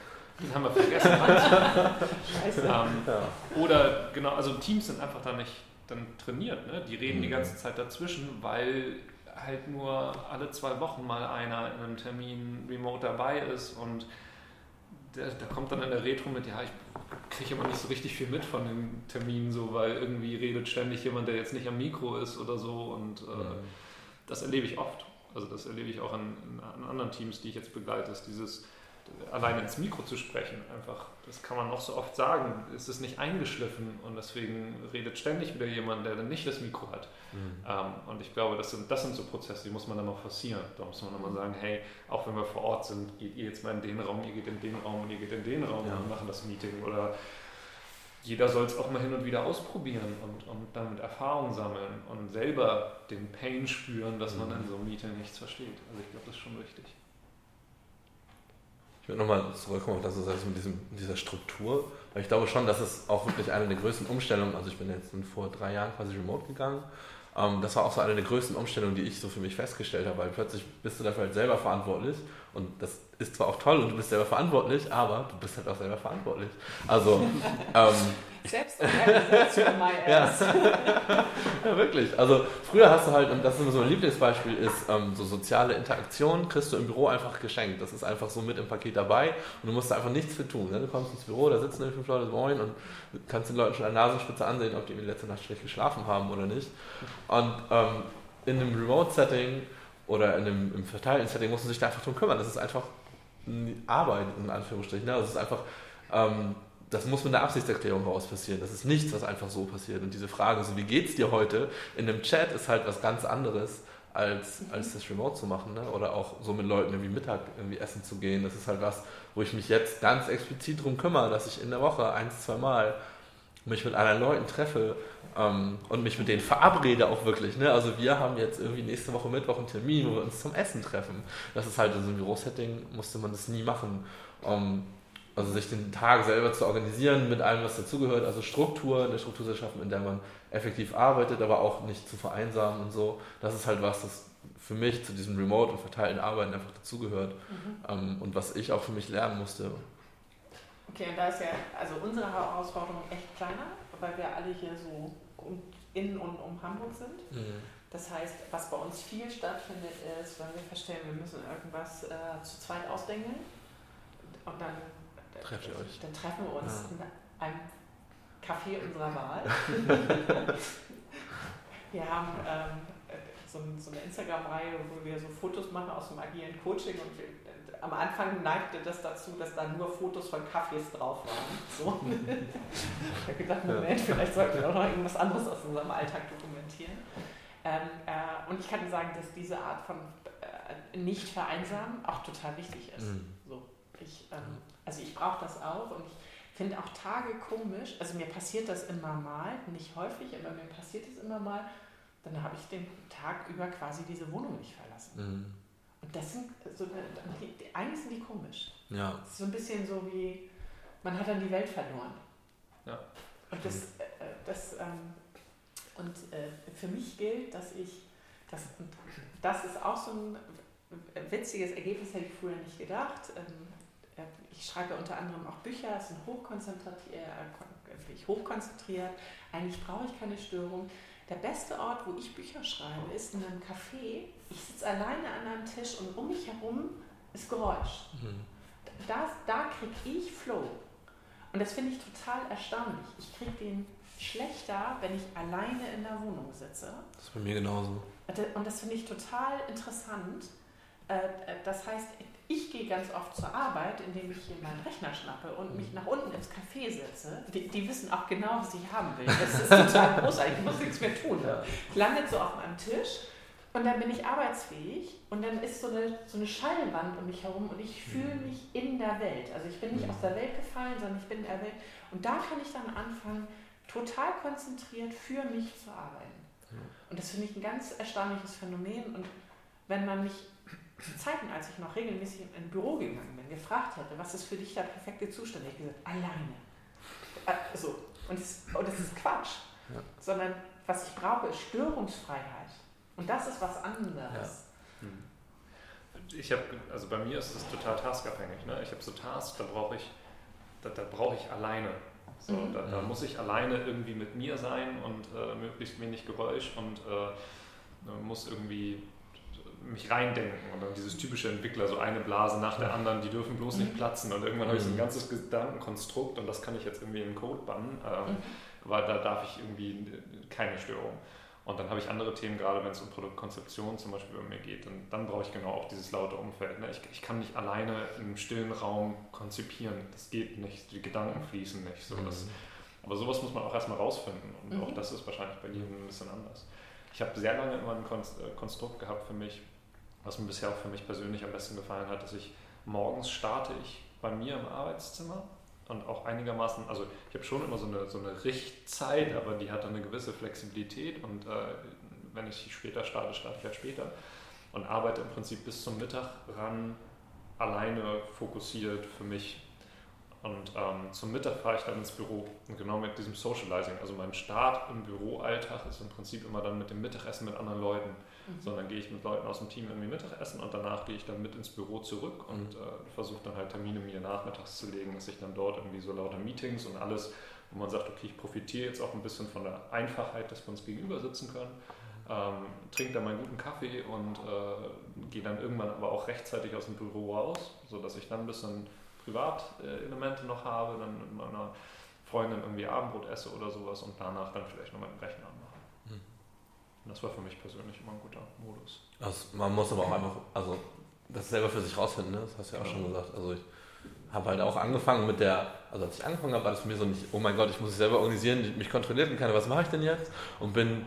E: Den haben wir vergessen. Scheiße. Ähm, ja. Oder genau, also Teams sind einfach da nicht dann trainiert. Ne? Die reden mhm. die ganze Zeit dazwischen, weil halt nur alle zwei Wochen mal einer in einem Termin remote dabei ist und der, der kommt dann in der Retro mit, ja, ich kriege immer nicht so richtig viel mit von den Terminen, so, weil irgendwie redet ständig jemand, der jetzt nicht am Mikro ist oder so. Und äh, mhm. das erlebe ich oft. Also das erlebe ich auch an, an anderen Teams, die ich jetzt begleite, ist dieses alleine ins Mikro zu sprechen. Einfach, das kann man noch so oft sagen, es ist nicht eingeschliffen und deswegen redet ständig wieder jemand, der dann nicht das Mikro hat. Mhm. Ähm, und ich glaube, das sind, das sind so Prozesse, die muss man dann mal forcieren. Da muss man dann mal mhm. sagen, hey, auch wenn wir vor Ort sind, geht ihr jetzt mal in den Raum, ihr geht in den Raum und ihr geht in den Raum ja. und machen das Meeting. Oder jeder soll es auch mal hin und wieder ausprobieren und, und damit Erfahrung sammeln und selber den Pain spüren, dass man mhm. in so einem Meeting nichts versteht. Also ich glaube, das ist schon wichtig.
D: Ich würde nochmal zurückkommen auf das, was du sagst mit diesem, dieser Struktur. Weil ich glaube schon, dass es auch wirklich eine der größten Umstellungen, also ich bin jetzt vor drei Jahren quasi remote gegangen. Ähm, das war auch so eine der größten Umstellungen, die ich so für mich festgestellt habe, weil plötzlich bist du dafür halt selber verantwortlich und das ist zwar auch toll und du bist selber verantwortlich, aber du bist halt auch selber verantwortlich. Also ähm,
C: Ass.
D: Ja. ja, wirklich. Also früher hast du halt, und das ist immer so ein Lieblingsbeispiel, ist ähm, so soziale Interaktion, kriegst du im Büro einfach geschenkt. Das ist einfach so mit im Paket dabei und du musst da einfach nichts für tun. Ne? Du kommst ins Büro, da sitzen irgendwie fünf Leute, moin, und kannst den Leuten schon an der Nasenspitze ansehen, ob die in der letzten Nacht schlecht geschlafen haben oder nicht. Und ähm, in einem Remote-Setting oder in einem im verteilten Setting muss man sich da einfach drum kümmern. Das ist einfach Arbeit, in Anführungsstrichen. Ne? Das ist einfach... Ähm, das muss mit einer Absichtserklärung raus passieren. Das ist nichts, was einfach so passiert. Und diese Frage, so wie geht's dir heute, in einem Chat ist halt was ganz anderes, als, als das Remote zu machen. Ne? Oder auch so mit Leuten irgendwie Mittag irgendwie essen zu gehen. Das ist halt was, wo ich mich jetzt ganz explizit darum kümmere, dass ich in der Woche ein, zwei Mal mich mit anderen Leuten treffe ähm, und mich mit denen verabrede auch wirklich. Ne? Also wir haben jetzt irgendwie nächste Woche Mittwoch einen Termin, wo wir uns zum Essen treffen. Das ist halt in so einem Bürosetting, musste man das nie machen. Ähm, also sich den Tag selber zu organisieren mit allem, was dazugehört, also Struktur, eine Struktur zu schaffen, in der man effektiv arbeitet, aber auch nicht zu vereinsamen und so. Das ist halt was, das für mich zu diesem Remote und verteilten Arbeiten einfach dazugehört mhm. ähm, und was ich auch für mich lernen musste.
C: Okay, und da ist ja also unsere Herausforderung echt kleiner, weil wir alle hier so in und um Hamburg sind. Mhm. Das heißt, was bei uns viel stattfindet, ist, wenn wir verstehen, wir müssen irgendwas äh, zu zweit ausdenken und dann
D: Trefft ihr euch?
C: Dann treffen wir uns ja. in einem Café unserer Wahl. wir haben ähm, so, so, eine Instagram-Reihe, wo wir so Fotos machen aus dem agilen Coaching und wir, am Anfang neigte das dazu, dass da nur Fotos von Kaffees drauf waren. So. ich habe gedacht, Moment, vielleicht sollten wir auch noch irgendwas anderes aus unserem Alltag dokumentieren. Ähm, äh, und ich kann sagen, dass diese Art von äh, nicht vereinsamen auch total wichtig ist. Mhm. So, ich, ähm, also ich brauche das auch und ich finde auch Tage komisch. Also mir passiert das immer mal, nicht häufig, aber mir passiert es immer mal. Dann habe ich den Tag über quasi diese Wohnung nicht verlassen. Mhm. Und das sind so, die, eigentlich sind die komisch.
D: Ja.
C: Das ist so ein bisschen so wie, man hat dann die Welt verloren.
E: Ja.
C: Und das, äh, das ähm, und äh, für mich gilt, dass ich, das, das ist auch so ein witziges Ergebnis, hätte ich früher nicht gedacht. Ich schreibe unter anderem auch Bücher, sind hochkonzentriert, äh, hochkonzentriert. Eigentlich brauche ich keine Störung. Der beste Ort, wo ich Bücher schreibe, ist in einem Café. Ich sitze alleine an einem Tisch und um mich herum ist Geräusch. Mhm. Da, da kriege ich Flow. Und das finde ich total erstaunlich. Ich kriege den schlechter, wenn ich alleine in der Wohnung sitze.
D: Das ist bei mir genauso.
C: Und das finde ich total interessant. Äh, äh, das heißt, ich gehe ganz oft zur Arbeit, indem ich hier meinen Rechner schnappe und mich nach unten ins Café setze. Die, die wissen auch genau, was ich haben will. Das ist total großartig. Ich muss nichts mehr tun. Ich lande so auf meinem Tisch und dann bin ich arbeitsfähig und dann ist so eine, so eine Schallwand um mich herum und ich fühle mhm. mich in der Welt. Also ich bin nicht aus der Welt gefallen, sondern ich bin in der Welt. Und da kann ich dann anfangen, total konzentriert für mich zu arbeiten. Und das finde ich ein ganz erstaunliches Phänomen. Und wenn man mich zu Zeiten, als ich noch regelmäßig in ein Büro gegangen bin, gefragt hätte, was ist für dich der perfekte Zustand, ich gesagt, alleine. Äh, so. Und das, und das ist Quatsch. Ja. Sondern was ich brauche, ist Störungsfreiheit. Und das ist was anderes. Ja. Hm.
E: Ich habe, also bei mir ist es total taskabhängig. Ne? Ich habe so Tasks, da brauche ich, da, da brauche ich alleine. So, mhm. da, da, muss ich alleine irgendwie mit mir sein und äh, möglichst wenig Geräusch und äh, muss irgendwie mich reindenken und dann dieses typische Entwickler, so eine Blase nach der anderen, die dürfen bloß nicht mhm. platzen und irgendwann habe ich so ein mhm. ganzes Gedankenkonstrukt und das kann ich jetzt irgendwie in Code bannen, ähm, mhm. weil da darf ich irgendwie keine Störung. Und dann habe ich andere Themen, gerade wenn es um Produktkonzeption zum Beispiel bei mir geht, und dann brauche ich genau auch dieses laute Umfeld. Ne? Ich, ich kann nicht alleine im stillen Raum konzipieren, das geht nicht, die Gedanken fließen nicht. So, das, aber sowas muss man auch erstmal rausfinden und mhm. auch das ist wahrscheinlich bei jedem ein bisschen anders. Ich habe sehr lange immer ein äh, Konstrukt gehabt für mich, was mir bisher auch für mich persönlich am besten gefallen hat, dass ich morgens starte ich bei mir im Arbeitszimmer und auch einigermaßen, also ich habe schon immer so eine, so eine Richtzeit, aber die hat dann eine gewisse Flexibilität und äh, wenn ich später starte, starte ich halt später und arbeite im Prinzip bis zum Mittag ran, alleine fokussiert für mich. Und ähm, zum Mittag fahre ich dann ins Büro und genau mit diesem Socializing, also mein Start im Büroalltag ist im Prinzip immer dann mit dem Mittagessen mit anderen Leuten Mhm. Sondern gehe ich mit Leuten aus dem Team irgendwie Mittagessen und danach gehe ich dann mit ins Büro zurück und äh, versuche dann halt Termine mir nachmittags zu legen, dass ich dann dort irgendwie so lauter Meetings und alles, wo man sagt, okay, ich profitiere jetzt auch ein bisschen von der Einfachheit, dass wir uns gegenüber sitzen können, ähm, trinke dann meinen guten Kaffee und äh, gehe dann irgendwann aber auch rechtzeitig aus dem Büro raus, sodass ich dann ein bisschen Privatelemente noch habe, dann mit meiner Freundin irgendwie Abendbrot esse oder sowas und danach dann vielleicht noch meinen Rechner anmache. Und das war für mich persönlich immer ein guter Modus.
D: Also man muss aber auch einfach, also das selber für sich rausfinden, ne? das hast du ja auch schon gesagt. Also ich habe halt auch angefangen mit der, also als ich angefangen habe, war das für mich so nicht, oh mein Gott, ich muss mich selber organisieren, mich kontrollieren kann, was mache ich denn jetzt? Und bin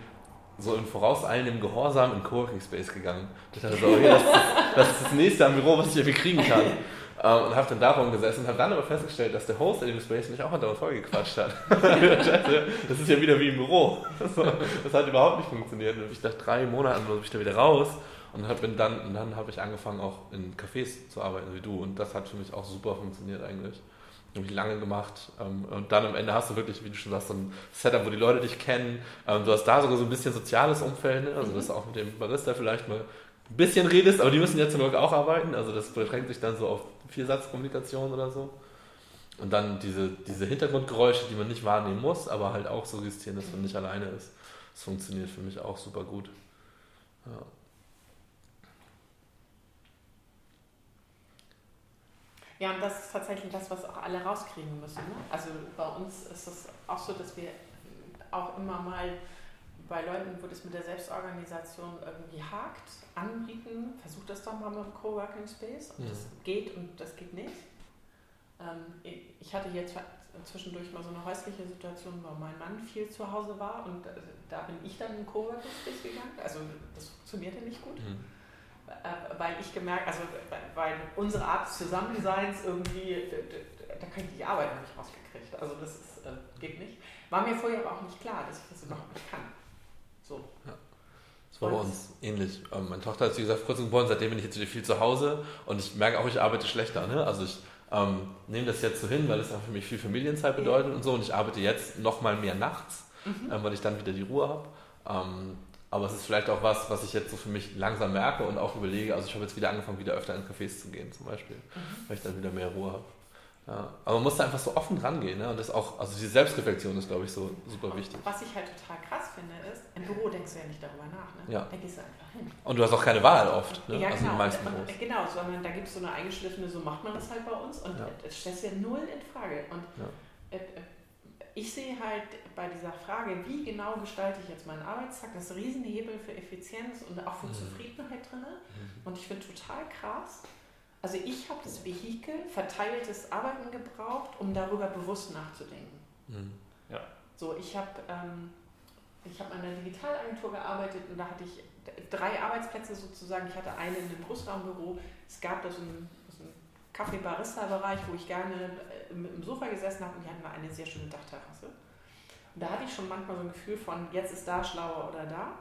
D: so im vorauseilendem Gehorsam in Coworking Space gegangen. Ich dachte so, okay, das, ist, das ist das nächste am Büro, was ich irgendwie kriegen kann. Ähm, und habe dann darum gesessen und habe dann aber festgestellt, dass der Host in dem Space mich auch andauernd vollgequatscht hat. das ist ja wieder wie im Büro. Das hat überhaupt nicht funktioniert. Und ich dachte, drei Monate bin ich da wieder raus und hab, bin dann, und dann habe ich angefangen, auch in Cafés zu arbeiten, wie du. Und das hat für mich auch super funktioniert eigentlich. Habe ich lange gemacht. Ähm, und dann am Ende hast du wirklich, wie du schon sagst, so ein Setup, wo die Leute dich kennen. Ähm, du hast da sogar so ein bisschen soziales Umfeld, ne? also dass du auch mit dem Barista vielleicht mal ein bisschen redest, aber die müssen ja zum Glück auch arbeiten. Also das beschränkt sich dann so auf Viersatzkommunikation oder so. Und dann diese, diese Hintergrundgeräusche, die man nicht wahrnehmen muss, aber halt auch suggestieren, dass man nicht alleine ist. Das funktioniert für mich auch super gut. Ja.
C: Ja, und das ist tatsächlich das, was auch alle rauskriegen müssen. Ne? Also bei uns ist es auch so, dass wir auch immer mal bei Leuten, wo das mit der Selbstorganisation irgendwie hakt, anbieten, das doch mal mit dem Coworking Space. Und ja. das geht und das geht nicht. Ähm, ich hatte jetzt zwischendurch mal so eine häusliche Situation, wo mein Mann viel zu Hause war und äh, da bin ich dann in den Coworking Space gegangen. Also das funktionierte nicht gut. Mhm äh, weil ich gemerkt, also weil unsere Art des Zusammenseins irgendwie, da kann ich die Arbeit noch nicht rausgekriegt. Also das ist, äh, geht nicht. War mir vorher aber auch nicht klar, dass ich das überhaupt nicht kann. So.
D: Ja. Das war bei uns ähnlich. Ähm, meine Tochter hat, wie gesagt, kurz geboren, seitdem bin ich jetzt wieder viel zu Hause und ich merke auch, ich arbeite schlechter. Ne? Also ich ähm, nehme das jetzt so hin, weil es für mich viel Familienzeit bedeutet ja. und so und ich arbeite jetzt noch mal mehr nachts, mhm. ähm, weil ich dann wieder die Ruhe habe. Ähm, aber es ist vielleicht auch was, was ich jetzt so für mich langsam merke und auch überlege. Also ich habe jetzt wieder angefangen, wieder öfter in Cafés zu gehen zum Beispiel, mhm. weil ich dann wieder mehr Ruhe habe. Ja. Aber man muss da einfach so offen rangehen. Ne? Und das auch, also die Selbstreflexion ist, glaube ich, so super wichtig.
C: Was ich halt total krass finde, ist, im Büro denkst du ja nicht darüber nach. Ne?
D: Ja.
C: Da gehst du einfach hin.
D: Und du hast auch keine Wahl oft.
C: Ne? Ja, also genau. Und, genau, sondern da gibt es so eine eingeschliffene, so macht man das halt bei uns. Und ja. das stellst du ja null in Frage. Und ja. äh, äh ich sehe halt bei dieser Frage, wie genau gestalte ich jetzt meinen Arbeitstag, das Riesenhebel für Effizienz und auch für mhm. Zufriedenheit drin. Mhm. Und ich finde total krass. Also ich habe das Vehikel verteiltes Arbeiten gebraucht, um darüber bewusst nachzudenken. Mhm. Ja. So, ich habe ähm, ich habe an einer Digitalagentur gearbeitet und da hatte ich drei Arbeitsplätze sozusagen. Ich hatte einen in einem Großraumbüro. Es gab da so einen, so einen Kaffee-Barista-Bereich, wo ich gerne mit dem Sofa gesessen habe und die hatten mal eine sehr schöne Dachterrasse. Und da hatte ich schon manchmal so ein Gefühl von, jetzt ist da schlauer oder da.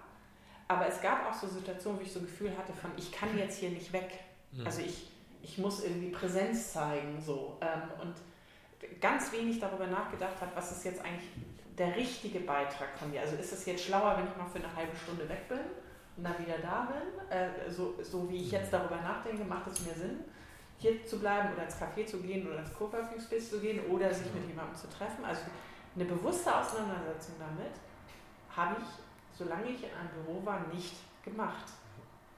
C: Aber es gab auch so Situationen, wo ich so ein Gefühl hatte von, ich kann jetzt hier nicht weg. Mhm. Also ich, ich muss irgendwie Präsenz zeigen. So. Ähm, und ganz wenig darüber nachgedacht habe, was ist jetzt eigentlich der richtige Beitrag von mir. Also ist es jetzt schlauer, wenn ich mal für eine halbe Stunde weg bin und dann wieder da bin? Äh, so, so wie ich jetzt darüber nachdenke, macht es mir Sinn? hier zu bleiben oder ins Café zu gehen oder ins Coworking Space zu gehen oder sich mit jemandem zu treffen. Also eine bewusste Auseinandersetzung damit habe ich, solange ich in einem Büro war, nicht gemacht.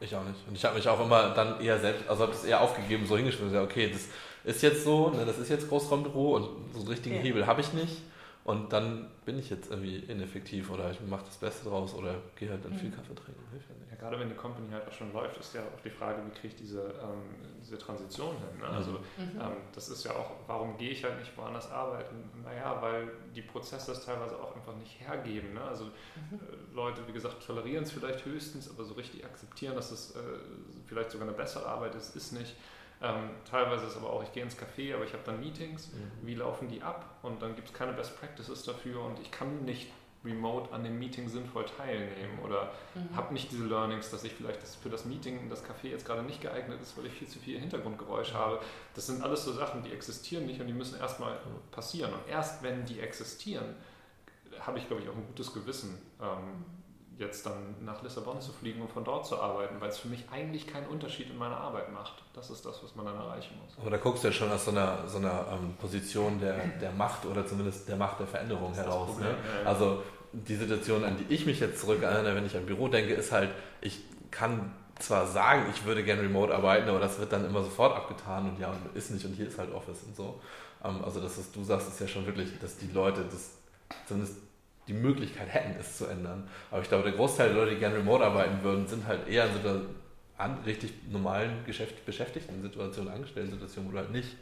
D: Ich auch nicht. Und ich habe mich auch immer dann eher selbst, also habe es eher aufgegeben, so hingeschrieben, okay, das ist jetzt so, ne, das ist jetzt Großraumbüro und so einen richtigen ja. Hebel habe ich nicht. Und dann bin ich jetzt irgendwie ineffektiv oder ich mache das Beste draus oder gehe halt dann mhm. viel Kaffee trinken.
E: Ja, gerade wenn die Company halt auch schon läuft, ist ja auch die Frage, wie kriege ich diese, ähm, diese Transition hin. Ne? Also mhm. ähm, das ist ja auch, warum gehe ich halt nicht woanders arbeiten? Naja, weil die Prozesse es teilweise auch einfach nicht hergeben. Ne? Also mhm. äh, Leute, wie gesagt, tolerieren es vielleicht höchstens, aber so richtig akzeptieren, dass es äh, vielleicht sogar eine bessere Arbeit ist, ist nicht. Ähm, teilweise ist aber auch, ich gehe ins Café, aber ich habe dann Meetings. Mhm. Wie laufen die ab? Und dann gibt es keine Best Practices dafür und ich kann nicht remote an dem Meeting sinnvoll teilnehmen oder mhm. habe nicht diese Learnings, dass ich vielleicht das für das Meeting, das Café jetzt gerade nicht geeignet ist, weil ich viel zu viel Hintergrundgeräusch habe. Das sind alles so Sachen, die existieren nicht und die müssen erstmal passieren. Und erst wenn die existieren, habe ich, glaube ich, auch ein gutes Gewissen, ähm, jetzt dann nach Lissabon zu fliegen und von dort zu arbeiten, weil es für mich eigentlich keinen Unterschied in meiner Arbeit macht. Das ist das, was man dann erreichen muss.
D: Aber da guckst du ja schon aus so einer, so einer ähm, Position der, der Macht oder zumindest der Macht der Veränderung heraus. Ne? Also die Situation, an die ich mich jetzt zurückerinnere, wenn ich an Büro denke, ist halt, ich kann zwar sagen, ich würde gerne remote arbeiten, aber das wird dann immer sofort abgetan und ja, ist nicht und hier ist halt Office und so. Ähm, also das, was du sagst, ist ja schon wirklich, dass die Leute das zumindest die Möglichkeit hätten, es zu ändern. Aber ich glaube, der Großteil der Leute, die gerne remote arbeiten würden, sind halt eher in so einer an, richtig normalen Geschäft, beschäftigten Situationen, angestellten Situationen, wo du halt nicht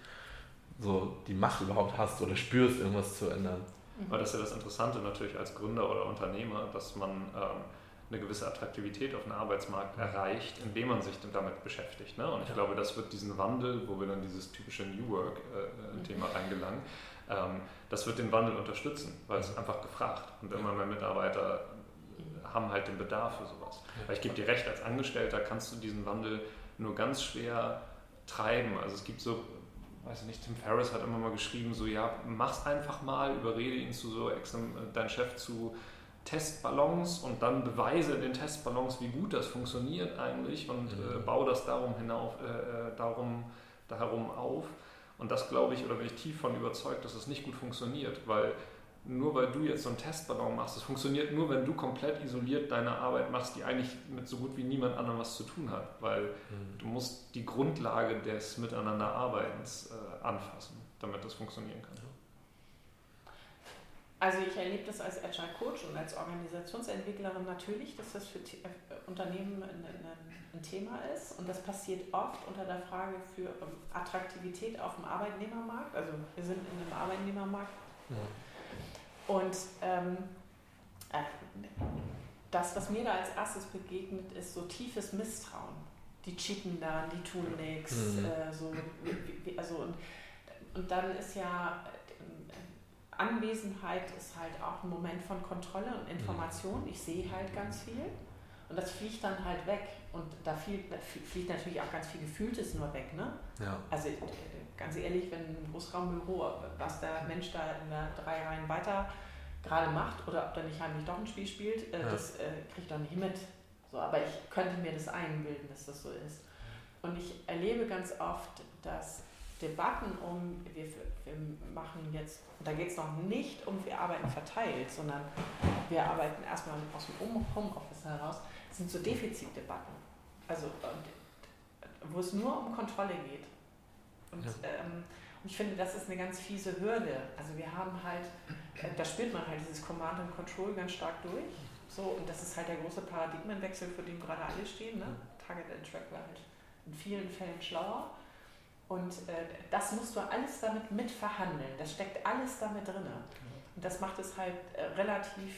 D: so die Macht überhaupt hast oder spürst, irgendwas zu ändern.
E: Weil das ist ja das Interessante natürlich als Gründer oder Unternehmer, dass man ähm, eine gewisse Attraktivität auf dem Arbeitsmarkt erreicht, indem man sich damit beschäftigt. Ne? Und ich ja. glaube, das wird diesen Wandel, wo wir dann dieses typische New Work-Thema äh, mhm. reingelangen, das wird den Wandel unterstützen, weil es einfach gefragt und immer mehr Mitarbeiter haben halt den Bedarf für sowas. Weil ich gebe dir recht, als Angestellter kannst du diesen Wandel nur ganz schwer treiben. Also es gibt so, weiß ich nicht, Tim Ferriss hat immer mal geschrieben, so ja, mach's einfach mal, überrede ihn zu so, dein Chef zu Testballons und dann beweise in den Testballons, wie gut das funktioniert eigentlich und äh, baue das darum hinauf, äh, äh darum, darum auf. Und das glaube ich, oder bin ich tief von überzeugt, dass es nicht gut funktioniert, weil nur weil du jetzt so einen Testballon machst, es funktioniert nur, wenn du komplett isoliert deine Arbeit machst, die eigentlich mit so gut wie niemand anderem was zu tun hat, weil mhm. du musst die Grundlage des Miteinanderarbeitens äh, anfassen, damit das funktionieren kann.
C: Also ich erlebe das als Agile Coach und als Organisationsentwicklerin natürlich, dass das für Unternehmen ein, ein, ein, Thema ist und das passiert oft unter der Frage für ähm, Attraktivität auf dem Arbeitnehmermarkt. Also wir sind in einem Arbeitnehmermarkt ja. und ähm, äh, das, was mir da als erstes begegnet, ist so tiefes Misstrauen. Die cheaten dann, die tun nichts, mhm. äh, so, also und, und dann ist ja Anwesenheit ist halt auch ein Moment von Kontrolle und Information. Ich sehe halt ganz viel und das fliegt dann halt weg. Und da fliegt, fliegt natürlich auch ganz viel Gefühltes nur weg. Ne? Ja. Also ganz ehrlich, wenn im Großraumbüro, was der Mensch da in der drei Reihen weiter gerade macht oder ob der nicht heimlich doch ein Spiel spielt, äh, ja. das äh, kriege ich doch nicht mit. So, aber ich könnte mir das einbilden, dass das so ist. Und ich erlebe ganz oft, dass Debatten um, wir, wir machen jetzt, da geht es noch nicht um, wir arbeiten verteilt, sondern wir arbeiten erstmal aus dem Homeoffice heraus, sind so Defizitdebatten. Also, wo es nur um Kontrolle geht. Und, ja. ähm, und ich finde, das ist eine ganz fiese Hürde. Also wir haben halt, äh, da spürt man halt dieses Command and Control ganz stark durch. So, und das ist halt der große Paradigmenwechsel, für den gerade alle stehen. Ne? Target and Track war halt in vielen Fällen schlauer. Und äh, das musst du alles damit mitverhandeln. Das steckt alles damit drin. Und das macht es halt äh, relativ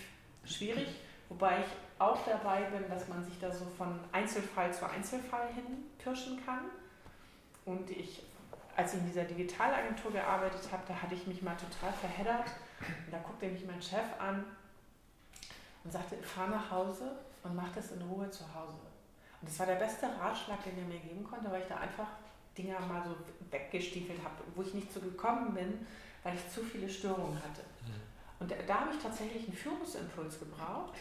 C: schwierig, wobei ich auch dabei bin, dass man sich da so von Einzelfall zu Einzelfall hin pirschen kann. Und ich, als ich in dieser Digitalagentur gearbeitet habe, da hatte ich mich mal total verheddert. Und da guckte mich mein Chef an und sagte, fahr nach Hause und mach das in Ruhe zu Hause. Und das war der beste Ratschlag, den er mir geben konnte, weil ich da einfach Dinger mal so weggestiefelt habe, wo ich nicht so gekommen bin, weil ich zu viele Störungen hatte. Und da, da habe ich tatsächlich einen Führungsimpuls gebraucht,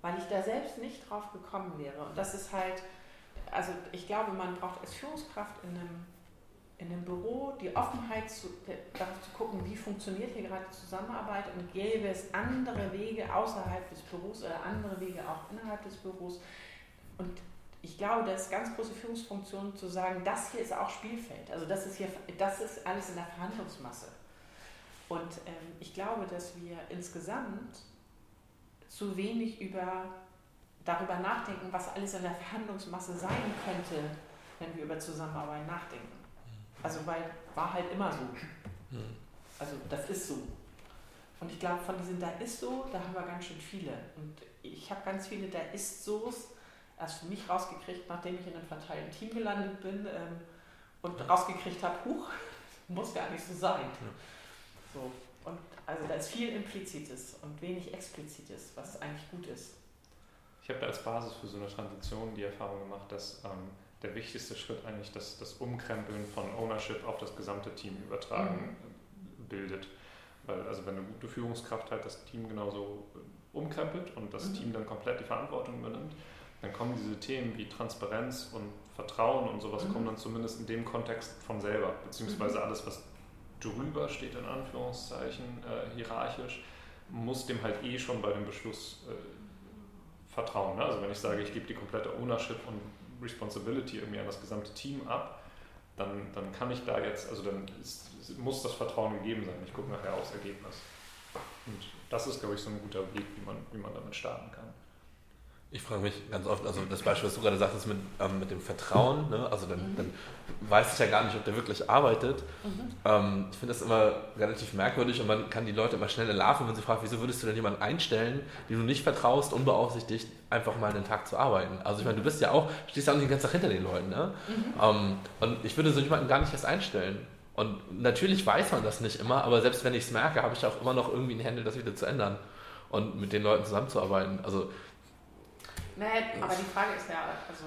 C: weil ich da selbst nicht drauf gekommen wäre. Und das ist halt, also ich glaube, man braucht als Führungskraft in einem, in einem Büro die Offenheit, zu, darauf zu gucken, wie funktioniert hier gerade die Zusammenarbeit und gäbe es andere Wege außerhalb des Büros oder andere Wege auch innerhalb des Büros. Und ich glaube, das ist ganz große Führungsfunktion zu sagen, das hier ist auch Spielfeld. Also das ist hier, das ist alles in der Verhandlungsmasse. Und ähm, ich glaube, dass wir insgesamt zu wenig über, darüber nachdenken, was alles in der Verhandlungsmasse sein könnte, wenn wir über Zusammenarbeit nachdenken. Also weil war halt immer so. Also das ist so. Und ich glaube, von diesen Da ist so, da haben wir ganz schön viele. Und ich habe ganz viele Da ist so's, erst für mich rausgekriegt, nachdem ich in einem verteilten Team gelandet bin ähm, und rausgekriegt habe, huch, muss gar nicht so sein. Ja. So. Und also da ist viel Implizites und wenig Explizites, was eigentlich gut ist.
E: Ich habe da als Basis für so eine Transition die Erfahrung gemacht, dass ähm, der wichtigste Schritt eigentlich das, das Umkrempeln von Ownership auf das gesamte Team übertragen mhm. bildet. Weil also wenn eine gute Führungskraft halt das Team genauso umkrempelt und das mhm. Team dann komplett die Verantwortung übernimmt, dann kommen diese Themen wie Transparenz und Vertrauen und sowas mhm. kommen dann zumindest in dem Kontext von selber, beziehungsweise mhm. alles, was drüber steht, in Anführungszeichen, äh, hierarchisch, muss dem halt eh schon bei dem Beschluss äh, vertrauen. Ne? Also wenn ich sage, ich gebe die komplette Ownership und Responsibility irgendwie an das gesamte Team ab, dann, dann kann ich da jetzt, also dann ist, muss das Vertrauen gegeben sein. Ich gucke nachher aufs Ergebnis. Und das ist, glaube ich, so ein guter Weg, wie man, wie man damit starten kann.
D: Ich frage mich ganz oft, also das Beispiel, was du gerade sagtest mit, ähm, mit dem Vertrauen, ne? also dann, mhm. dann weiß ich ja gar nicht, ob der wirklich arbeitet. Mhm. Ähm, ich finde das immer relativ merkwürdig und man kann die Leute immer schnell entlarven, wenn sie fragen, wieso würdest du denn jemanden einstellen, den du nicht vertraust, unbeaufsichtigt, einfach mal einen Tag zu arbeiten. Also ich meine, du bist ja auch, stehst ja auch nicht den ganzen Tag hinter den Leuten. Ne? Mhm. Ähm, und ich würde so jemanden gar nicht erst einstellen. Und natürlich weiß man das nicht immer, aber selbst wenn ich es merke, habe ich auch immer noch irgendwie einen Händel, das wieder zu ändern und mit den Leuten zusammenzuarbeiten. Also
C: naja, aber die Frage ist ja, also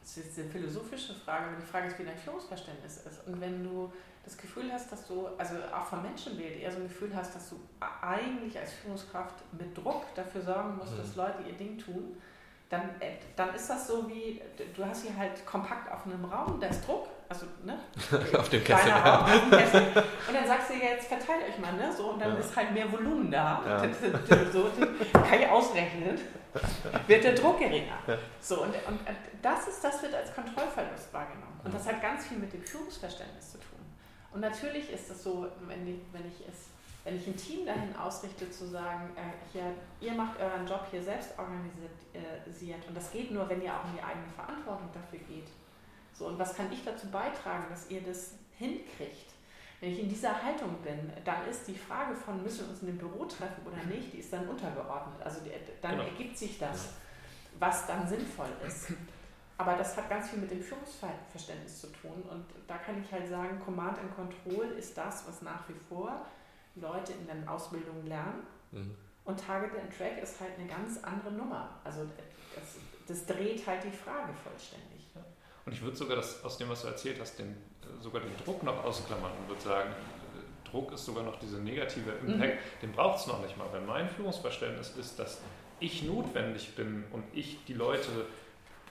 C: das ist eine philosophische Frage, aber die Frage ist, wie dein Führungsverständnis ist. Und wenn du das Gefühl hast, dass du, also auch vom Menschenbild eher so ein Gefühl hast, dass du eigentlich als Führungskraft mit Druck dafür sorgen musst, mhm. dass Leute ihr Ding tun, dann, äh, dann ist das so wie, du hast sie halt kompakt auf einem Raum, da ist Druck, also ne?
D: auf dem Kessel, ja. auf dem Kessel.
C: Und dann sagst du jetzt, verteilt euch mal, ne? So, und dann ja. ist halt mehr Volumen da. Ja. so, kann ich ausrechnen. Wird der Druck geringer. So, und, und das ist, das wird als Kontrollverlust wahrgenommen. Und das hat ganz viel mit dem Führungsverständnis zu tun. Und natürlich ist es so, wenn ich, wenn ich es wenn ich ein Team dahin ausrichte, zu sagen, äh, ja, ihr macht euren Job hier selbst organisiert äh, und das geht nur, wenn ihr auch in die eigene Verantwortung dafür geht. So, und was kann ich dazu beitragen, dass ihr das hinkriegt? Wenn ich in dieser Haltung bin, dann ist die Frage von, müssen wir uns in dem Büro treffen oder nicht, die ist dann untergeordnet. Also dann genau. ergibt sich das, was dann sinnvoll ist. Aber das hat ganz viel mit dem Führungsverständnis zu tun. Und da kann ich halt sagen, Command and Control ist das, was nach wie vor Leute in den Ausbildungen lernen. Mhm. Und Target and Track ist halt eine ganz andere Nummer. Also das, das dreht halt die Frage vollständig.
E: Und ich würde sogar das, aus dem, was du erzählt hast, den, sogar den Druck noch ausklammern und würde sagen, Druck ist sogar noch dieser negative Impact, mhm. den braucht es noch nicht mal. Wenn mein Führungsverständnis ist, dass ich notwendig bin und ich die Leute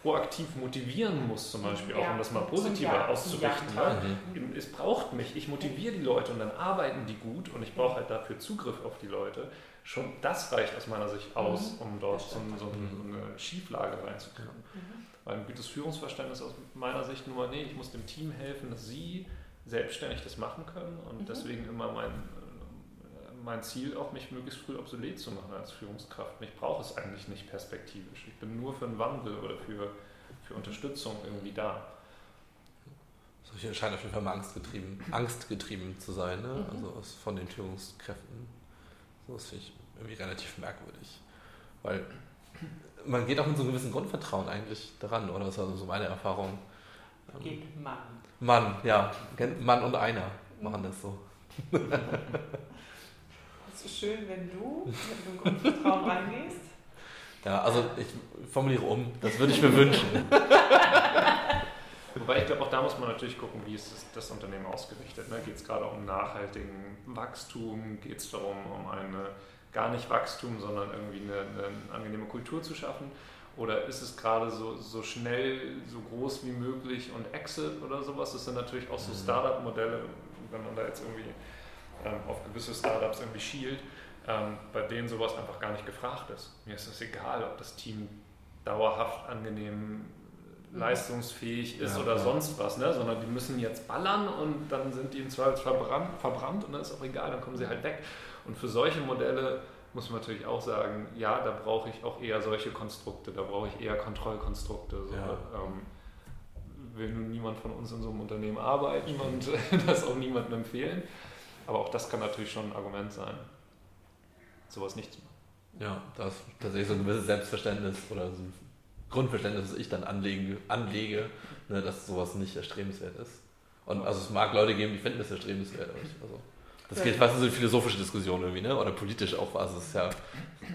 E: proaktiv motivieren muss, zum Beispiel, auch um das mal positiver auszurichten. Ne? Mhm. Es braucht mich, ich motiviere die Leute und dann arbeiten die gut und ich brauche halt dafür Zugriff auf die Leute. Schon das reicht aus meiner Sicht aus, mhm. um dort so, so, eine Schieflage reinzukriegen. Mhm. Weil ein gutes Führungsverständnis aus meiner Sicht nur, nee, ich muss dem Team helfen, dass sie selbstständig das machen können und mhm. deswegen immer mein, mein Ziel auch, mich möglichst früh obsolet zu machen als Führungskraft. Ich brauche es eigentlich nicht perspektivisch. Ich bin nur für einen Wandel oder für, für Unterstützung irgendwie da.
D: So scheint auf jeden Fall mal angstgetrieben, angstgetrieben zu sein, ne? Mhm. also von den Führungskräften. So, das finde ich irgendwie relativ merkwürdig. Weil man geht auch mit so einem gewissen Grundvertrauen eigentlich daran, oder? Das war so meine Erfahrung.
C: Geht Mann.
D: Mann, ja. Mann und einer machen das so.
C: Es ist schön, wenn du mit einem Grundvertrauen reingehst.
D: Ja, also ich formuliere um, das würde ich mir wünschen.
E: Wobei ich glaube, auch da muss man natürlich gucken, wie ist das, das Unternehmen ausgerichtet. Ne? Geht es gerade um nachhaltigen Wachstum? Geht es darum, um eine gar nicht Wachstum, sondern irgendwie eine, eine angenehme Kultur zu schaffen? Oder ist es gerade so, so schnell, so groß wie möglich und Exit oder sowas? Das sind natürlich auch so mhm. Startup-Modelle, wenn man da jetzt irgendwie ähm, auf gewisse Startups irgendwie schielt, ähm, bei denen sowas einfach gar nicht gefragt ist. Mir ist es egal, ob das Team dauerhaft angenehm mhm. leistungsfähig ist ja, oder ja. sonst was, ne? sondern die müssen jetzt ballern und dann sind die im Zweifelsfall verbrannt, verbrannt und dann ist auch egal, dann kommen sie halt weg. Und für solche Modelle muss man natürlich auch sagen, ja, da brauche ich auch eher solche Konstrukte, da brauche ich eher Kontrollkonstrukte. So, ja. ähm, will nun niemand von uns in so einem Unternehmen arbeiten und das auch niemandem empfehlen. Aber auch das kann natürlich schon ein Argument sein, sowas nicht zu machen.
D: Ja, da ist tatsächlich so ein gewisses Selbstverständnis oder so ein Grundverständnis, das ich dann anlege, anlege ne, dass sowas nicht erstrebenswert ist. Und also es mag Leute geben, die finden es erstrebenswert. Also, das geht fast in so eine philosophische Diskussion irgendwie, ne? oder politisch auch. Also es ist ja,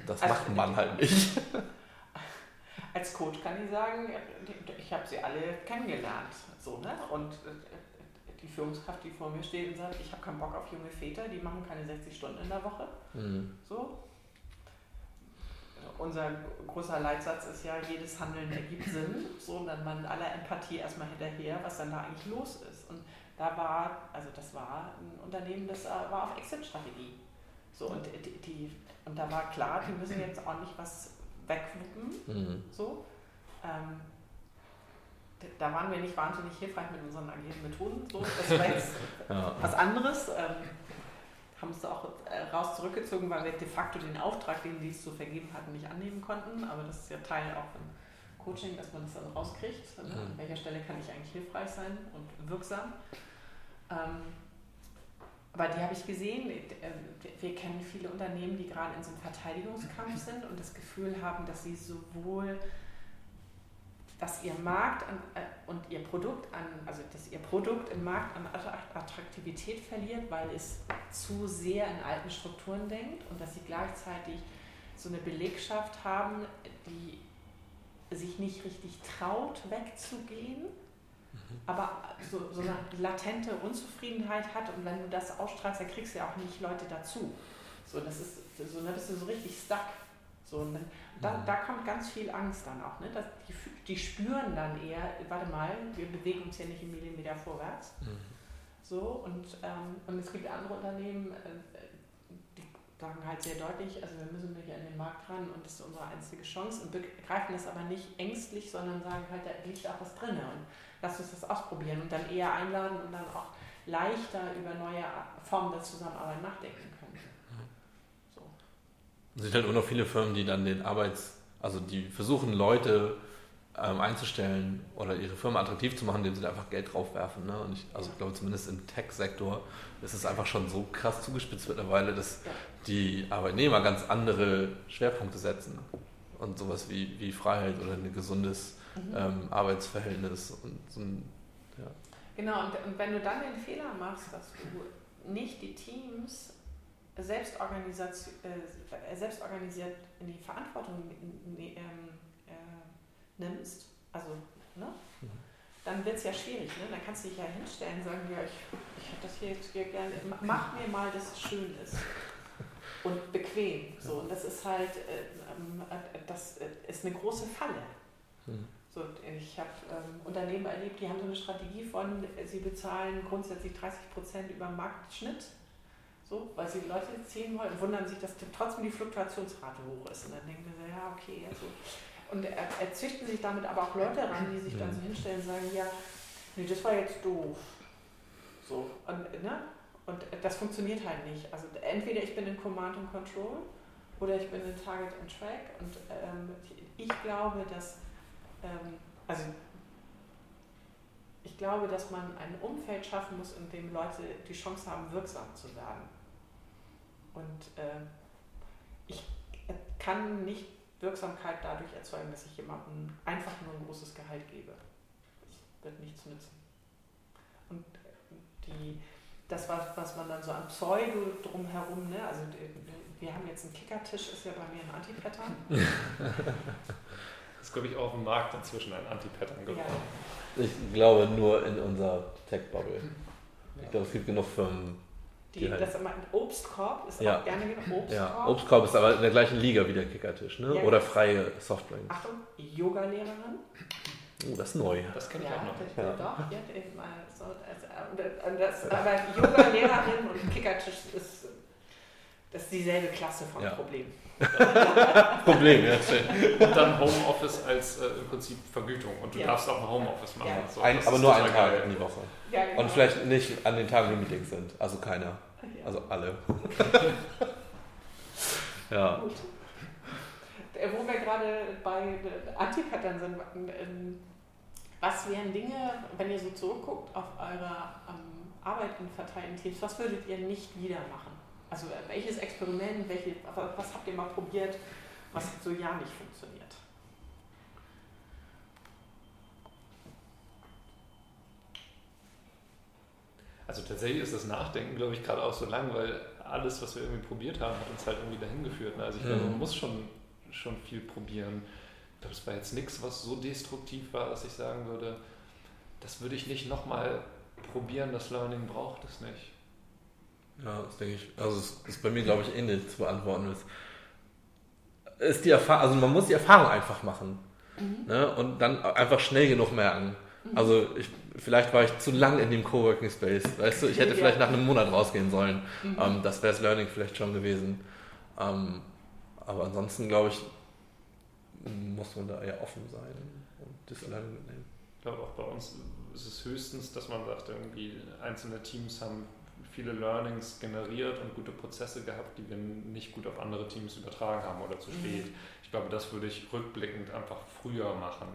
D: das also macht man halt nicht.
C: Als Coach kann ich sagen, ich habe sie alle kennengelernt. So, ne? Und die Führungskraft, die vor mir steht und sagt, ich habe keinen Bock auf junge Väter, die machen keine 60 Stunden in der Woche. Mhm. So. Unser großer Leitsatz ist ja, jedes Handeln ergibt Sinn. So, und dann man aller Empathie erstmal hinterher, was dann da eigentlich los ist. Und da war, also das war ein Unternehmen, das äh, war auf Exit-Strategie. So, und, die, die, und da war klar, die müssen jetzt ordentlich was wegwuppen. Mhm. So. Ähm, da waren wir nicht wahnsinnig hilfreich mit unseren agilen Methoden. So. Das war jetzt ja. was anderes. Ähm, haben uns da auch äh, raus zurückgezogen, weil wir de facto den Auftrag, den die es zu vergeben hatten, nicht annehmen konnten. Aber das ist ja Teil auch von Coaching, dass man das dann rauskriegt. Ne? Mhm. An welcher Stelle kann ich eigentlich hilfreich sein und wirksam. Ähm, aber die habe ich gesehen. Äh, wir kennen viele Unternehmen, die gerade in so einem Verteidigungskampf sind und das Gefühl haben, dass sie sowohl dass ihr Markt an, äh, und ihr Produkt an, also dass ihr Produkt im Markt an Attraktivität verliert, weil es zu sehr in alten Strukturen denkt und dass sie gleichzeitig so eine Belegschaft haben, die sich nicht richtig traut, wegzugehen, mhm. aber so, so eine latente Unzufriedenheit hat und wenn du das ausstrahlst, dann kriegst du ja auch nicht Leute dazu. So, das ist, so, dann bist du so richtig stuck. So, dann, da, mhm. da kommt ganz viel Angst dann auch. Ne? Dass die, die spüren dann eher, warte mal, wir bewegen uns ja nicht im Millimeter vorwärts. Mhm. So, und, ähm, und es gibt andere Unternehmen, äh, die sagen halt sehr deutlich, also wir müssen hier an den Markt ran und das ist unsere einzige Chance und begreifen das aber nicht ängstlich, sondern sagen halt, da liegt auch was drin und lass uns das ausprobieren und dann eher einladen und dann auch leichter über neue Formen der Zusammenarbeit nachdenken.
D: Es sind halt auch noch viele Firmen, die dann den Arbeits-, also die versuchen Leute ähm, einzustellen oder ihre Firma attraktiv zu machen, indem sie da einfach Geld draufwerfen. Ne? Und ich, also ich glaube zumindest im Tech-Sektor ist es einfach schon so krass zugespitzt mittlerweile, dass die Arbeitnehmer ganz andere Schwerpunkte setzen. Und sowas wie, wie Freiheit oder ein gesundes mhm. ähm, Arbeitsverhältnis und so ein,
C: ja. Genau, und, und wenn du dann den Fehler machst, dass du nicht die Teams selbst, äh, selbst organisiert in die Verantwortung ähm, nimmst, also, ne? Mhm. dann wird es ja schwierig. Ne? Dann kannst du dich ja hinstellen und sagen, ja, ich, ich hätte das hier jetzt hier gerne, mach mir mal, dass es schön ist und bequem. So. Und das ist halt, äh, ähm, äh, das äh, ist eine große Falle. Mhm. So, ich habe ähm, Unternehmen erlebt, die haben so eine Strategie von, sie bezahlen grundsätzlich 30 Prozent über Marktschnitt, so, weil sie Leute ziehen wollen, wundern sich, dass trotzdem die Fluktuationsrate hoch ist. Und dann denken so, ja, okay, also und er, er züchten sich damit aber auch Leute ran, die sich dann so hinstellen und sagen, ja, nee, das war jetzt doof. So, und, ne? und das funktioniert halt nicht. Also entweder ich bin in Command and Control oder ich bin in Target and Track. Und ähm, ich glaube, dass, ähm, also ich glaube, dass man ein Umfeld schaffen muss, in dem Leute die Chance haben, wirksam zu werden. Und äh, ich kann nicht Wirksamkeit dadurch erzeugen, dass ich jemandem einfach nur ein großes Gehalt gebe. Das wird nichts nützen. Und die, das, was, was man dann so an Pseudo drumherum, ne? also wir haben jetzt einen Kickertisch, ist ja bei mir ein Anti-Pattern.
E: das ist, glaube ich, auch im Markt inzwischen ein Anti-Pattern geworden.
D: Ja. Ich glaube nur in unserer Tech-Bubble. Ich glaube, es gibt genug Firmen,
C: die, halt. das immer, Obstkorb ist ja. auch gerne genug Obstkorb. Ja,
D: Obstkorb ist aber in der gleichen Liga wie der Kickertisch, ne? Ja. Oder freie Softdrinks.
C: Achtung, Yoga-Lehrerin.
D: Oh, das ist neu.
E: Das kenne ich auch noch. Ja.
C: Doch, ja, so, also, das, aber Yoga-Lehrerin und Kickertisch ist, das ist dieselbe Klasse von ja. Problem.
D: Problem, ja. Schön.
E: Und dann Homeoffice als äh, im Prinzip Vergütung. Und du ja. darfst auch ein Homeoffice machen. Ja.
D: So, ein, aber nur einen Tag in die Woche. Ja, genau. Und vielleicht nicht an den Tagen, die Meetings sind. Also keiner. Also alle.
C: ja. Gut. Äh, wo wir gerade bei Antipattern sind, ähm, was wären Dinge, wenn ihr so zurückguckt auf eure ähm, Arbeit in verteilten Teams, was würdet ihr nicht wieder machen? Also äh, welches Experiment, welche, was habt ihr mal probiert, was so ja nicht funktioniert?
E: Also tatsächlich ist das Nachdenken, glaube ich, gerade auch so lang, weil alles, was wir irgendwie probiert haben, hat uns halt irgendwie dahin geführt. Ne? Also ich glaube, man mhm. muss schon, schon viel probieren. Ich glaube, es war jetzt nichts, was so destruktiv war, dass ich sagen würde, das würde ich nicht nochmal probieren, das Learning braucht es nicht.
D: Ja, das denke ich. Also es ist bei mir, glaube ich, ähnlich zu beantworten. ist die Erfahrung, also man muss die Erfahrung einfach machen. Mhm. Ne? Und dann einfach schnell genug merken. Mhm. Also ich, vielleicht war ich zu lang in dem Coworking Space. Weißt du, ich hätte ja. vielleicht nach einem Monat rausgehen sollen. Mhm. Ähm, das wäre das Learning vielleicht schon gewesen. Ähm, aber ansonsten glaube ich, muss man da eher offen sein und das Learning mitnehmen.
E: Ich glaube auch bei uns ist es höchstens, dass man sagt, irgendwie einzelne Teams haben viele Learnings generiert und gute Prozesse gehabt, die wir nicht gut auf andere Teams übertragen haben oder zu mhm. spät. Mhm. Ich glaube, das würde ich rückblickend einfach früher machen.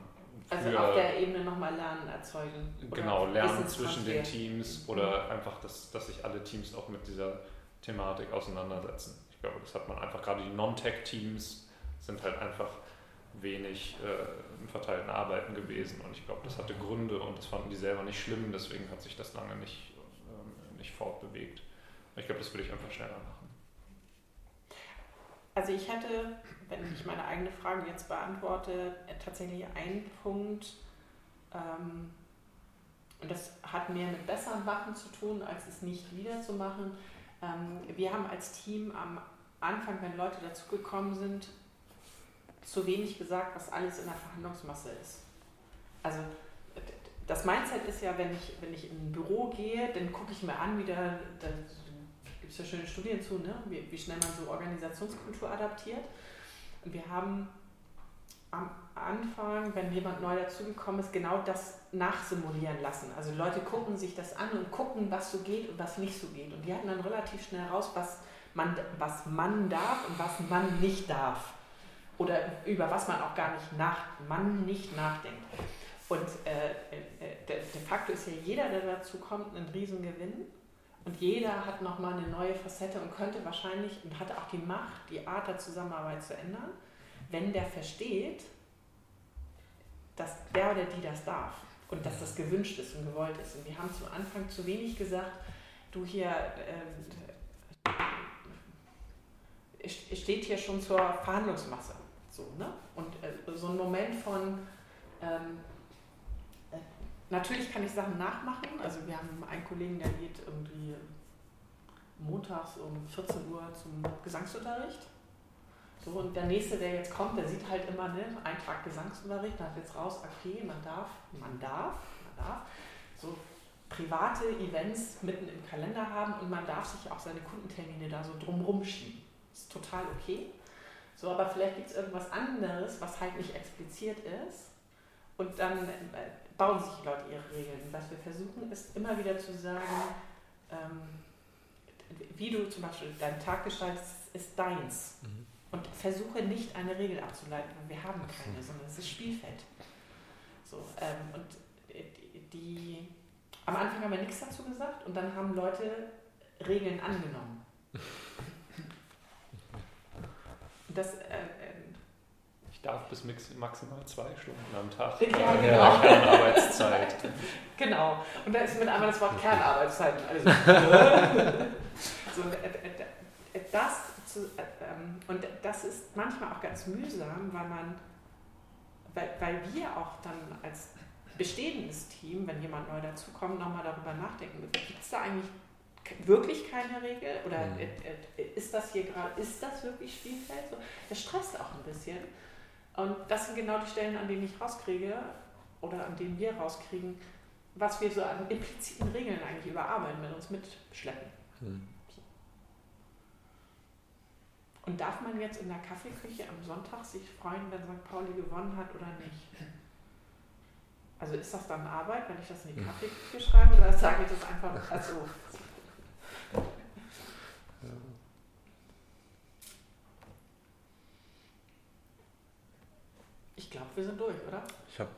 C: Also auf der Ebene nochmal Lernen erzeugen.
E: Genau, Lernen zwischen den Teams oder mhm. einfach, dass, dass sich alle Teams auch mit dieser Thematik auseinandersetzen. Ich glaube, das hat man einfach, gerade die Non-Tech-Teams sind halt einfach wenig äh, im verteilten Arbeiten gewesen und ich glaube, das hatte Gründe und das fanden die selber nicht schlimm, deswegen hat sich das lange nicht nicht fortbewegt. Ich glaube, das würde ich einfach schneller machen.
C: Also ich hätte, wenn ich meine eigene Frage jetzt beantworte, tatsächlich einen Punkt, ähm, und das hat mehr mit besseren Wachen zu tun, als es nicht wieder zu machen. Ähm, wir haben als Team am Anfang, wenn Leute dazugekommen sind, zu wenig gesagt, was alles in der Verhandlungsmasse ist. Also das Mindset ist ja, wenn ich, wenn ich in ein Büro gehe, dann gucke ich mir an, wie da, gibt es ja schöne Studien zu, ne? wie, wie schnell man so Organisationskultur adaptiert. Und wir haben am Anfang, wenn jemand neu dazugekommen ist, genau das nachsimulieren lassen. Also Leute gucken sich das an und gucken, was so geht und was nicht so geht. Und die hatten dann relativ schnell raus, was man, was man darf und was man nicht darf. Oder über was man auch gar nicht nach, man nicht nachdenkt. Und äh, äh, de, de facto ist ja jeder, der dazu kommt, ein Riesengewinn. Und jeder hat nochmal eine neue Facette und könnte wahrscheinlich und hat auch die Macht, die Art der Zusammenarbeit zu ändern, wenn der versteht, dass der oder die das darf und dass das gewünscht ist und gewollt ist. Und wir haben zum Anfang zu wenig gesagt, du hier äh, steht hier schon zur Verhandlungsmasse. So, ne? Und äh, so ein Moment von, ähm, Natürlich kann ich Sachen nachmachen. Also wir haben einen Kollegen, der geht irgendwie montags um 14 Uhr zum Gesangsunterricht. So, und der nächste, der jetzt kommt, der sieht halt immer ne, Eintrag Gesangsunterricht, dann hat jetzt raus, okay, man darf, man darf, man darf. So private Events mitten im Kalender haben und man darf sich auch seine Kundentermine da so drumrum schieben. Ist total okay. So, aber vielleicht gibt es irgendwas anderes, was halt nicht expliziert ist. Und dann äh, bauen sich die Leute ihre Regeln. Was wir versuchen, ist immer wieder zu sagen, ähm, wie du zum Beispiel deinen Tag gestaltest, ist deins. Mhm. Und versuche nicht eine Regel abzuleiten, weil wir haben keine, sondern es ist Spielfeld. So, ähm, und die, die, am Anfang haben wir nichts dazu gesagt und dann haben Leute Regeln angenommen. das, äh,
E: darf bis maximal zwei Stunden am Tag.
C: Ja, genau. Ja,
E: Kernarbeitszeit.
C: genau. Und da ist mit einmal das Wort Kernarbeitszeit. Also, so, äh, äh, äh, das zu, ähm, und das ist manchmal auch ganz mühsam, weil man, weil, weil wir auch dann als bestehendes Team, wenn jemand neu dazukommt, nochmal darüber nachdenken. Gibt es da eigentlich wirklich keine Regel? Oder mhm. ist das hier gerade, ist das wirklich Spielfeld? Das stresst auch ein bisschen. Und das sind genau die Stellen, an denen ich rauskriege oder an denen wir rauskriegen, was wir so an impliziten Regeln eigentlich überarbeiten, mit uns mitschleppen. Hm. Und darf man jetzt in der Kaffeeküche am Sonntag sich freuen, wenn St. Pauli gewonnen hat oder nicht? Also ist das dann Arbeit, wenn ich das in die hm. Kaffeeküche schreibe oder sage ich das einfach also Ich glaube, wir sind durch, oder?
D: Ich habe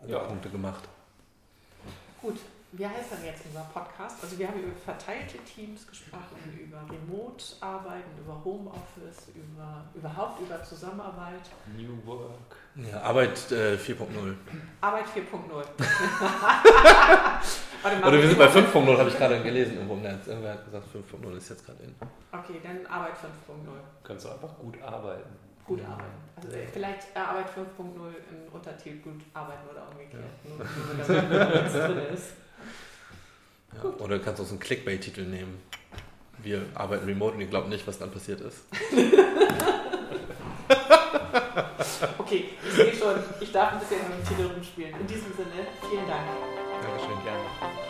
D: alle ja. Punkte gemacht.
C: Gut, wie heißt denn jetzt unser Podcast? Also wir haben über verteilte Teams gesprochen, über Remote-Arbeiten, über Homeoffice, über überhaupt über Zusammenarbeit.
E: New Work.
D: Ja, Arbeit äh, 4.0.
C: Arbeit 4.0.
D: Oder wir sind bei 5.0, habe ich gerade gelesen irgendwo im Netz. Irgendwer hat gesagt, 5.0 ist jetzt gerade in.
C: Okay, dann Arbeit 5.0.
E: Kannst du einfach gut arbeiten
C: gut arbeiten. Also vielleicht Arbeit 5.0 im Untertitel gut arbeiten oder umgekehrt.
D: Drin ist. Ja, oder du kannst auch so einen Clickbait-Titel nehmen. Wir arbeiten remote und ihr glaubt nicht, was dann passiert ist.
C: Okay, ich sehe schon, ich darf ein bisschen mit dem Titel rumspielen. In diesem Sinne, vielen Dank.
E: Dankeschön, gerne.